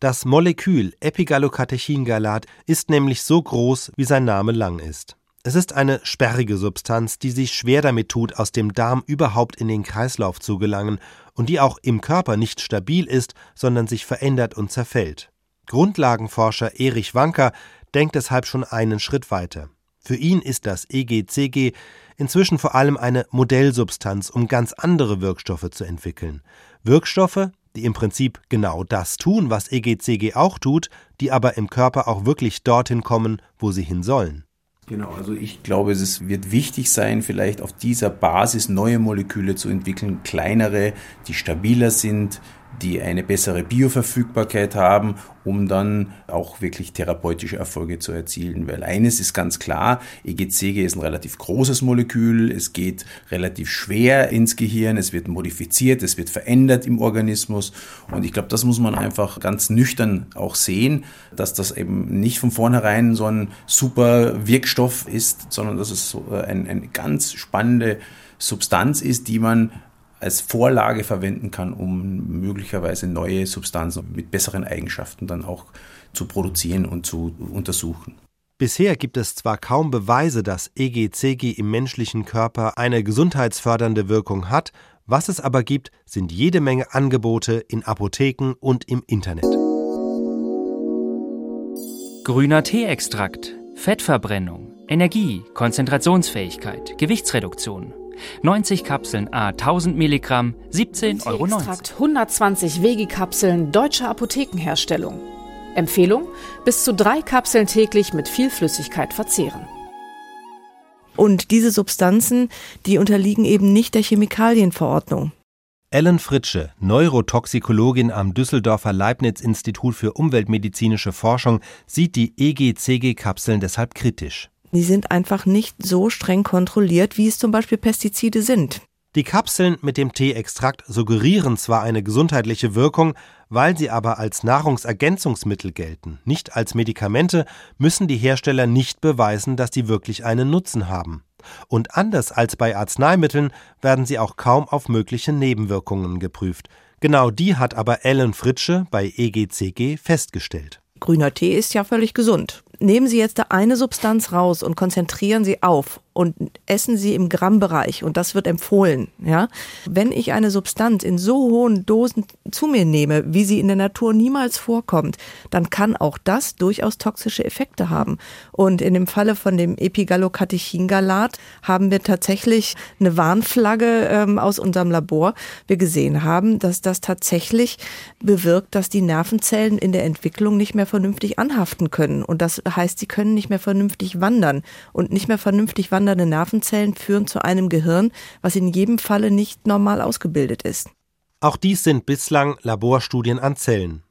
Das Molekül Epigallocatechingalat ist nämlich so groß, wie sein Name lang ist. Es ist eine sperrige Substanz, die sich schwer damit tut, aus dem Darm überhaupt in den Kreislauf zu gelangen und die auch im Körper nicht stabil ist, sondern sich verändert und zerfällt. Grundlagenforscher Erich Wanker denkt deshalb schon einen Schritt weiter. Für ihn ist das EGCG inzwischen vor allem eine Modellsubstanz, um ganz andere Wirkstoffe zu entwickeln. Wirkstoffe, die im Prinzip genau das tun, was EGCG auch tut, die aber im Körper auch wirklich dorthin kommen, wo sie hin sollen. Genau, also ich glaube, es wird wichtig sein, vielleicht auf dieser Basis neue Moleküle zu entwickeln, kleinere, die stabiler sind, die eine bessere Bioverfügbarkeit haben, um dann auch wirklich therapeutische Erfolge zu erzielen. Weil eines ist ganz klar, EGCG ist ein relativ großes Molekül, es geht relativ schwer ins Gehirn, es wird modifiziert, es wird verändert im Organismus. Und ich glaube, das muss man einfach ganz nüchtern auch sehen, dass das eben nicht von vornherein so ein super Wirkstoff ist, sondern dass es so ein, eine ganz spannende Substanz ist, die man als Vorlage verwenden kann, um möglicherweise neue Substanzen mit besseren Eigenschaften dann auch zu produzieren und zu untersuchen. Bisher gibt es zwar kaum Beweise, dass EGCG im menschlichen Körper eine gesundheitsfördernde Wirkung hat, was es aber gibt, sind jede Menge Angebote in Apotheken und im Internet. Grüner Teeextrakt, Fettverbrennung, Energie, Konzentrationsfähigkeit, Gewichtsreduktion. 90 Kapseln A 1000 Milligramm, 17,90 Euro. Extrakt 120 Wegikapseln deutscher Apothekenherstellung. Empfehlung: bis zu drei Kapseln täglich mit viel Flüssigkeit verzehren. Und diese Substanzen, die unterliegen eben nicht der Chemikalienverordnung. Ellen Fritsche, Neurotoxikologin am Düsseldorfer Leibniz-Institut für umweltmedizinische Forschung, sieht die EGCG-Kapseln deshalb kritisch. Die sind einfach nicht so streng kontrolliert, wie es zum Beispiel Pestizide sind. Die Kapseln mit dem Teeextrakt suggerieren zwar eine gesundheitliche Wirkung, weil sie aber als Nahrungsergänzungsmittel gelten, nicht als Medikamente, müssen die Hersteller nicht beweisen, dass sie wirklich einen Nutzen haben. Und anders als bei Arzneimitteln werden sie auch kaum auf mögliche Nebenwirkungen geprüft. Genau die hat aber Ellen Fritsche bei EGCG festgestellt. Grüner Tee ist ja völlig gesund nehmen Sie jetzt da eine Substanz raus und konzentrieren Sie auf und essen Sie im Grammbereich und das wird empfohlen. Ja, wenn ich eine Substanz in so hohen Dosen zu mir nehme, wie sie in der Natur niemals vorkommt, dann kann auch das durchaus toxische Effekte haben. Und in dem Falle von dem Epigallocatechingalat haben wir tatsächlich eine Warnflagge ähm, aus unserem Labor. Wir gesehen haben, dass das tatsächlich bewirkt, dass die Nervenzellen in der Entwicklung nicht mehr vernünftig anhaften können. Und das heißt, sie können nicht mehr vernünftig wandern und nicht mehr vernünftig wandern wandernde Nervenzellen führen zu einem Gehirn, was in jedem Falle nicht normal ausgebildet ist. Auch dies sind bislang Laborstudien an Zellen.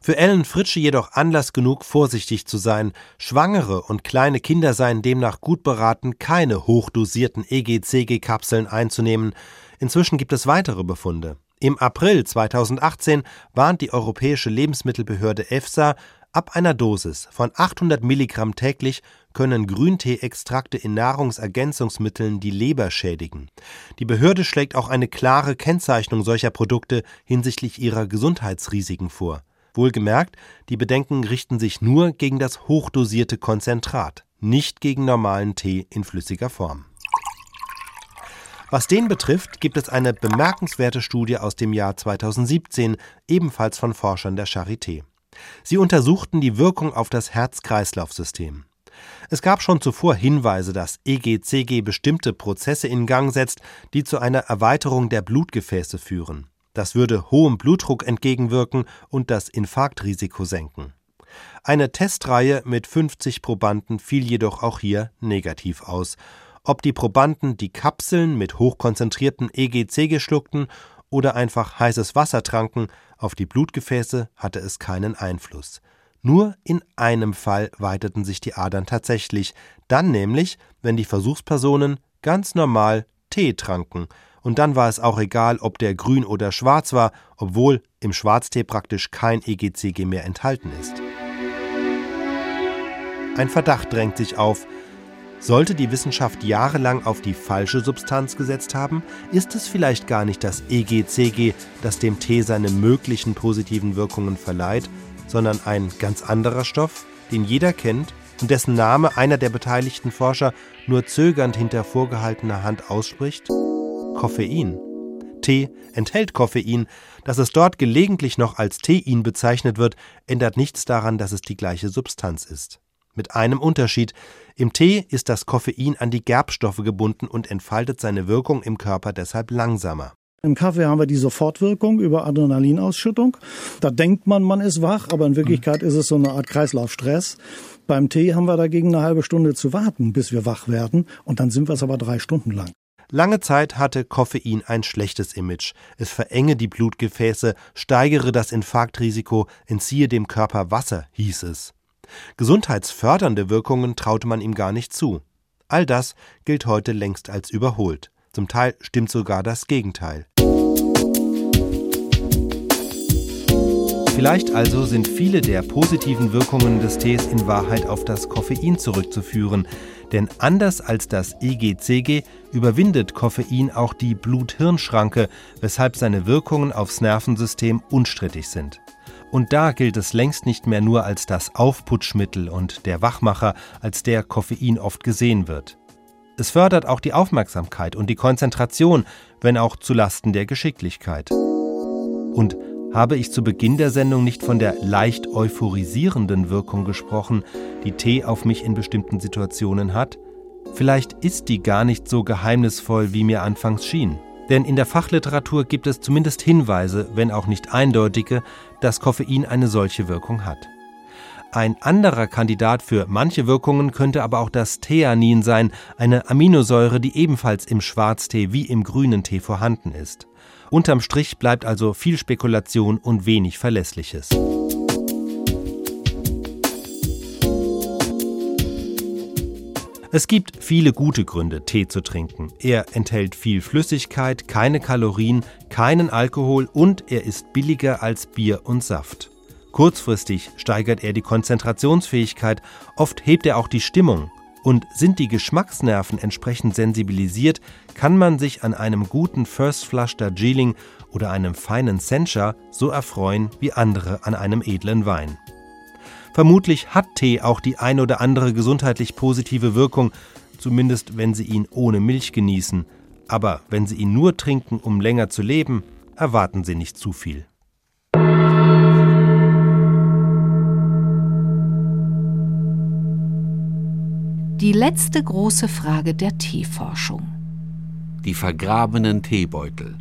Für Ellen Fritsche jedoch Anlass genug, vorsichtig zu sein. Schwangere und kleine Kinder seien demnach gut beraten, keine hochdosierten EGCG-Kapseln einzunehmen. Inzwischen gibt es weitere Befunde. Im April 2018 warnt die Europäische Lebensmittelbehörde EFSA, ab einer Dosis von 800 Milligramm täglich können Grünteeextrakte in Nahrungsergänzungsmitteln die Leber schädigen. Die Behörde schlägt auch eine klare Kennzeichnung solcher Produkte hinsichtlich ihrer Gesundheitsrisiken vor. Wohlgemerkt, die Bedenken richten sich nur gegen das hochdosierte Konzentrat, nicht gegen normalen Tee in flüssiger Form. Was den betrifft, gibt es eine bemerkenswerte Studie aus dem Jahr 2017, ebenfalls von Forschern der Charité. Sie untersuchten die Wirkung auf das Herz-Kreislauf-System. Es gab schon zuvor Hinweise, dass EGCG bestimmte Prozesse in Gang setzt, die zu einer Erweiterung der Blutgefäße führen. Das würde hohem Blutdruck entgegenwirken und das Infarktrisiko senken. Eine Testreihe mit 50 Probanden fiel jedoch auch hier negativ aus. Ob die Probanden die Kapseln mit hochkonzentriertem EGCG schluckten oder einfach heißes Wasser tranken, auf die Blutgefäße hatte es keinen Einfluss. Nur in einem Fall weiteten sich die Adern tatsächlich, dann nämlich, wenn die Versuchspersonen ganz normal Tee tranken, und dann war es auch egal, ob der grün oder schwarz war, obwohl im Schwarztee praktisch kein EGCG mehr enthalten ist. Ein Verdacht drängt sich auf, sollte die Wissenschaft jahrelang auf die falsche Substanz gesetzt haben? Ist es vielleicht gar nicht das EGCG, das dem Tee seine möglichen positiven Wirkungen verleiht? sondern ein ganz anderer Stoff, den jeder kennt und dessen Name einer der beteiligten Forscher nur zögernd hinter vorgehaltener Hand ausspricht? Koffein. Tee enthält Koffein. Dass es dort gelegentlich noch als Tein bezeichnet wird, ändert nichts daran, dass es die gleiche Substanz ist. Mit einem Unterschied. Im Tee ist das Koffein an die Gerbstoffe gebunden und entfaltet seine Wirkung im Körper deshalb langsamer. Im Kaffee haben wir die Sofortwirkung über Adrenalinausschüttung. Da denkt man, man ist wach, aber in Wirklichkeit ist es so eine Art Kreislaufstress. Beim Tee haben wir dagegen eine halbe Stunde zu warten, bis wir wach werden. Und dann sind wir es aber drei Stunden lang. Lange Zeit hatte Koffein ein schlechtes Image. Es verenge die Blutgefäße, steigere das Infarktrisiko, entziehe dem Körper Wasser, hieß es. Gesundheitsfördernde Wirkungen traute man ihm gar nicht zu. All das gilt heute längst als überholt. Zum Teil stimmt sogar das Gegenteil. Vielleicht also sind viele der positiven Wirkungen des Tees in Wahrheit auf das Koffein zurückzuführen, denn anders als das EGCG überwindet Koffein auch die Blut-Hirn-Schranke, weshalb seine Wirkungen aufs Nervensystem unstrittig sind. Und da gilt es längst nicht mehr nur als das Aufputschmittel und der Wachmacher, als der Koffein oft gesehen wird. Es fördert auch die Aufmerksamkeit und die Konzentration, wenn auch zu Lasten der Geschicklichkeit. Und habe ich zu Beginn der Sendung nicht von der leicht euphorisierenden Wirkung gesprochen, die Tee auf mich in bestimmten Situationen hat? Vielleicht ist die gar nicht so geheimnisvoll, wie mir anfangs schien. Denn in der Fachliteratur gibt es zumindest Hinweise, wenn auch nicht eindeutige, dass Koffein eine solche Wirkung hat. Ein anderer Kandidat für manche Wirkungen könnte aber auch das Theanin sein, eine Aminosäure, die ebenfalls im Schwarztee wie im grünen Tee vorhanden ist. Unterm Strich bleibt also viel Spekulation und wenig Verlässliches. Es gibt viele gute Gründe, Tee zu trinken. Er enthält viel Flüssigkeit, keine Kalorien, keinen Alkohol und er ist billiger als Bier und Saft. Kurzfristig steigert er die Konzentrationsfähigkeit, oft hebt er auch die Stimmung. Und sind die Geschmacksnerven entsprechend sensibilisiert, kann man sich an einem guten First Flush Darjeeling oder einem feinen Sencha so erfreuen wie andere an einem edlen Wein. Vermutlich hat Tee auch die ein oder andere gesundheitlich positive Wirkung, zumindest wenn Sie ihn ohne Milch genießen. Aber wenn Sie ihn nur trinken, um länger zu leben, erwarten Sie nicht zu viel. Die letzte große Frage der Teeforschung. Die vergrabenen Teebeutel.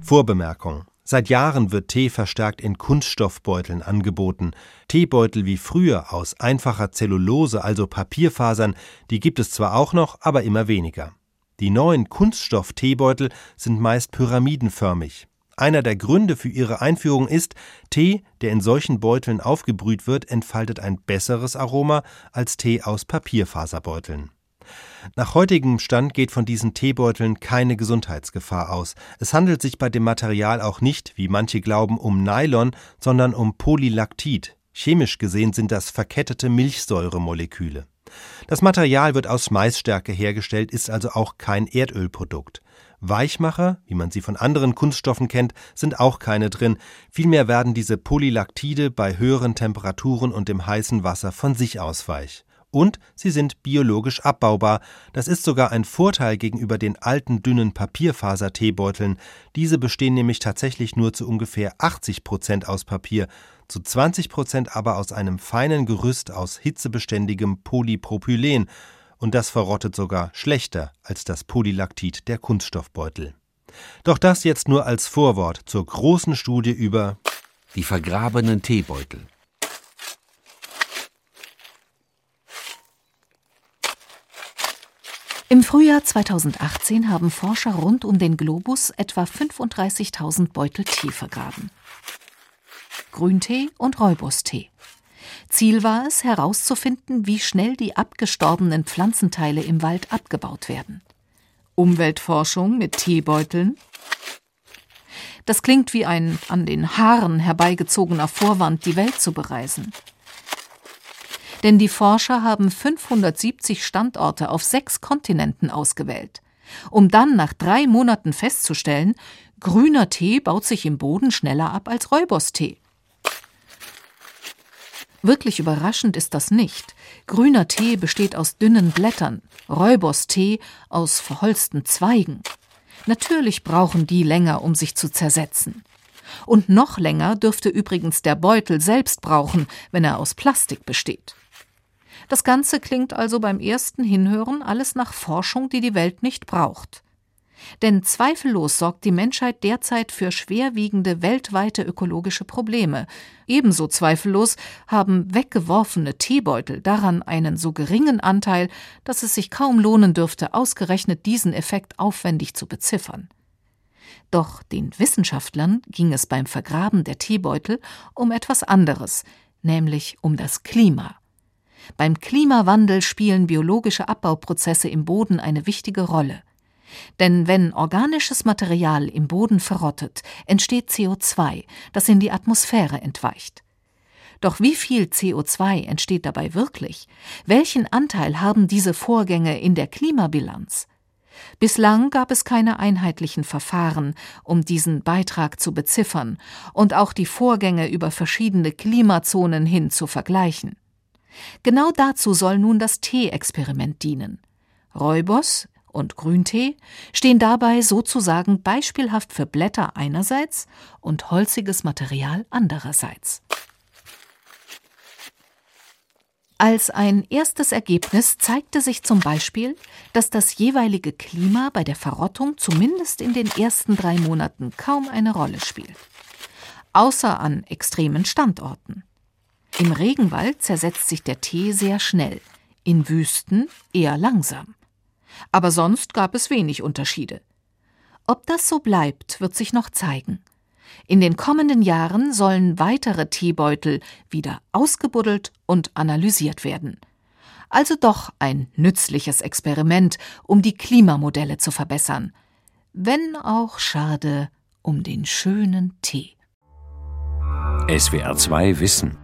Vorbemerkung. Seit Jahren wird Tee verstärkt in Kunststoffbeuteln angeboten. Teebeutel wie früher aus einfacher Zellulose, also Papierfasern, die gibt es zwar auch noch, aber immer weniger. Die neuen Kunststoff-Teebeutel sind meist pyramidenförmig. Einer der Gründe für ihre Einführung ist, Tee, der in solchen Beuteln aufgebrüht wird, entfaltet ein besseres Aroma als Tee aus Papierfaserbeuteln. Nach heutigem Stand geht von diesen Teebeuteln keine Gesundheitsgefahr aus. Es handelt sich bei dem Material auch nicht, wie manche glauben, um Nylon, sondern um Polylactid. Chemisch gesehen sind das verkettete Milchsäuremoleküle. Das Material wird aus Maisstärke hergestellt, ist also auch kein Erdölprodukt. Weichmacher, wie man sie von anderen Kunststoffen kennt, sind auch keine drin, vielmehr werden diese Polylaktide bei höheren Temperaturen und dem heißen Wasser von sich aus weich. Und sie sind biologisch abbaubar, das ist sogar ein Vorteil gegenüber den alten dünnen Papierfaser-Teebeuteln, diese bestehen nämlich tatsächlich nur zu ungefähr 80 Prozent aus Papier, zu 20 Prozent aber aus einem feinen Gerüst aus hitzebeständigem Polypropylen, und das verrottet sogar schlechter als das Polylactid der Kunststoffbeutel. Doch das jetzt nur als Vorwort zur großen Studie über die vergrabenen Teebeutel. Im Frühjahr 2018 haben Forscher rund um den Globus etwa 35.000 Beutel Tee vergraben. Grüntee und Räubustee. Ziel war es, herauszufinden, wie schnell die abgestorbenen Pflanzenteile im Wald abgebaut werden. Umweltforschung mit Teebeuteln? Das klingt wie ein an den Haaren herbeigezogener Vorwand, die Welt zu bereisen. Denn die Forscher haben 570 Standorte auf sechs Kontinenten ausgewählt, um dann nach drei Monaten festzustellen, grüner Tee baut sich im Boden schneller ab als Räuberstee. Wirklich überraschend ist das nicht. Grüner Tee besteht aus dünnen Blättern, Räubers-Tee aus verholzten Zweigen. Natürlich brauchen die länger, um sich zu zersetzen. Und noch länger dürfte übrigens der Beutel selbst brauchen, wenn er aus Plastik besteht. Das Ganze klingt also beim ersten Hinhören alles nach Forschung, die die Welt nicht braucht. Denn zweifellos sorgt die Menschheit derzeit für schwerwiegende weltweite ökologische Probleme. Ebenso zweifellos haben weggeworfene Teebeutel daran einen so geringen Anteil, dass es sich kaum lohnen dürfte, ausgerechnet diesen Effekt aufwendig zu beziffern. Doch den Wissenschaftlern ging es beim Vergraben der Teebeutel um etwas anderes, nämlich um das Klima. Beim Klimawandel spielen biologische Abbauprozesse im Boden eine wichtige Rolle. Denn wenn organisches Material im Boden verrottet, entsteht CO2, das in die Atmosphäre entweicht. Doch wie viel CO2 entsteht dabei wirklich? Welchen Anteil haben diese Vorgänge in der Klimabilanz? Bislang gab es keine einheitlichen Verfahren, um diesen Beitrag zu beziffern und auch die Vorgänge über verschiedene Klimazonen hin zu vergleichen. Genau dazu soll nun das Tee-Experiment dienen. Räubers und Grüntee stehen dabei sozusagen beispielhaft für Blätter einerseits und holziges Material andererseits. Als ein erstes Ergebnis zeigte sich zum Beispiel, dass das jeweilige Klima bei der Verrottung zumindest in den ersten drei Monaten kaum eine Rolle spielt. Außer an extremen Standorten. Im Regenwald zersetzt sich der Tee sehr schnell, in Wüsten eher langsam. Aber sonst gab es wenig Unterschiede. Ob das so bleibt, wird sich noch zeigen. In den kommenden Jahren sollen weitere Teebeutel wieder ausgebuddelt und analysiert werden. Also doch ein nützliches Experiment, um die Klimamodelle zu verbessern. Wenn auch schade um den schönen Tee. SWR 2 Wissen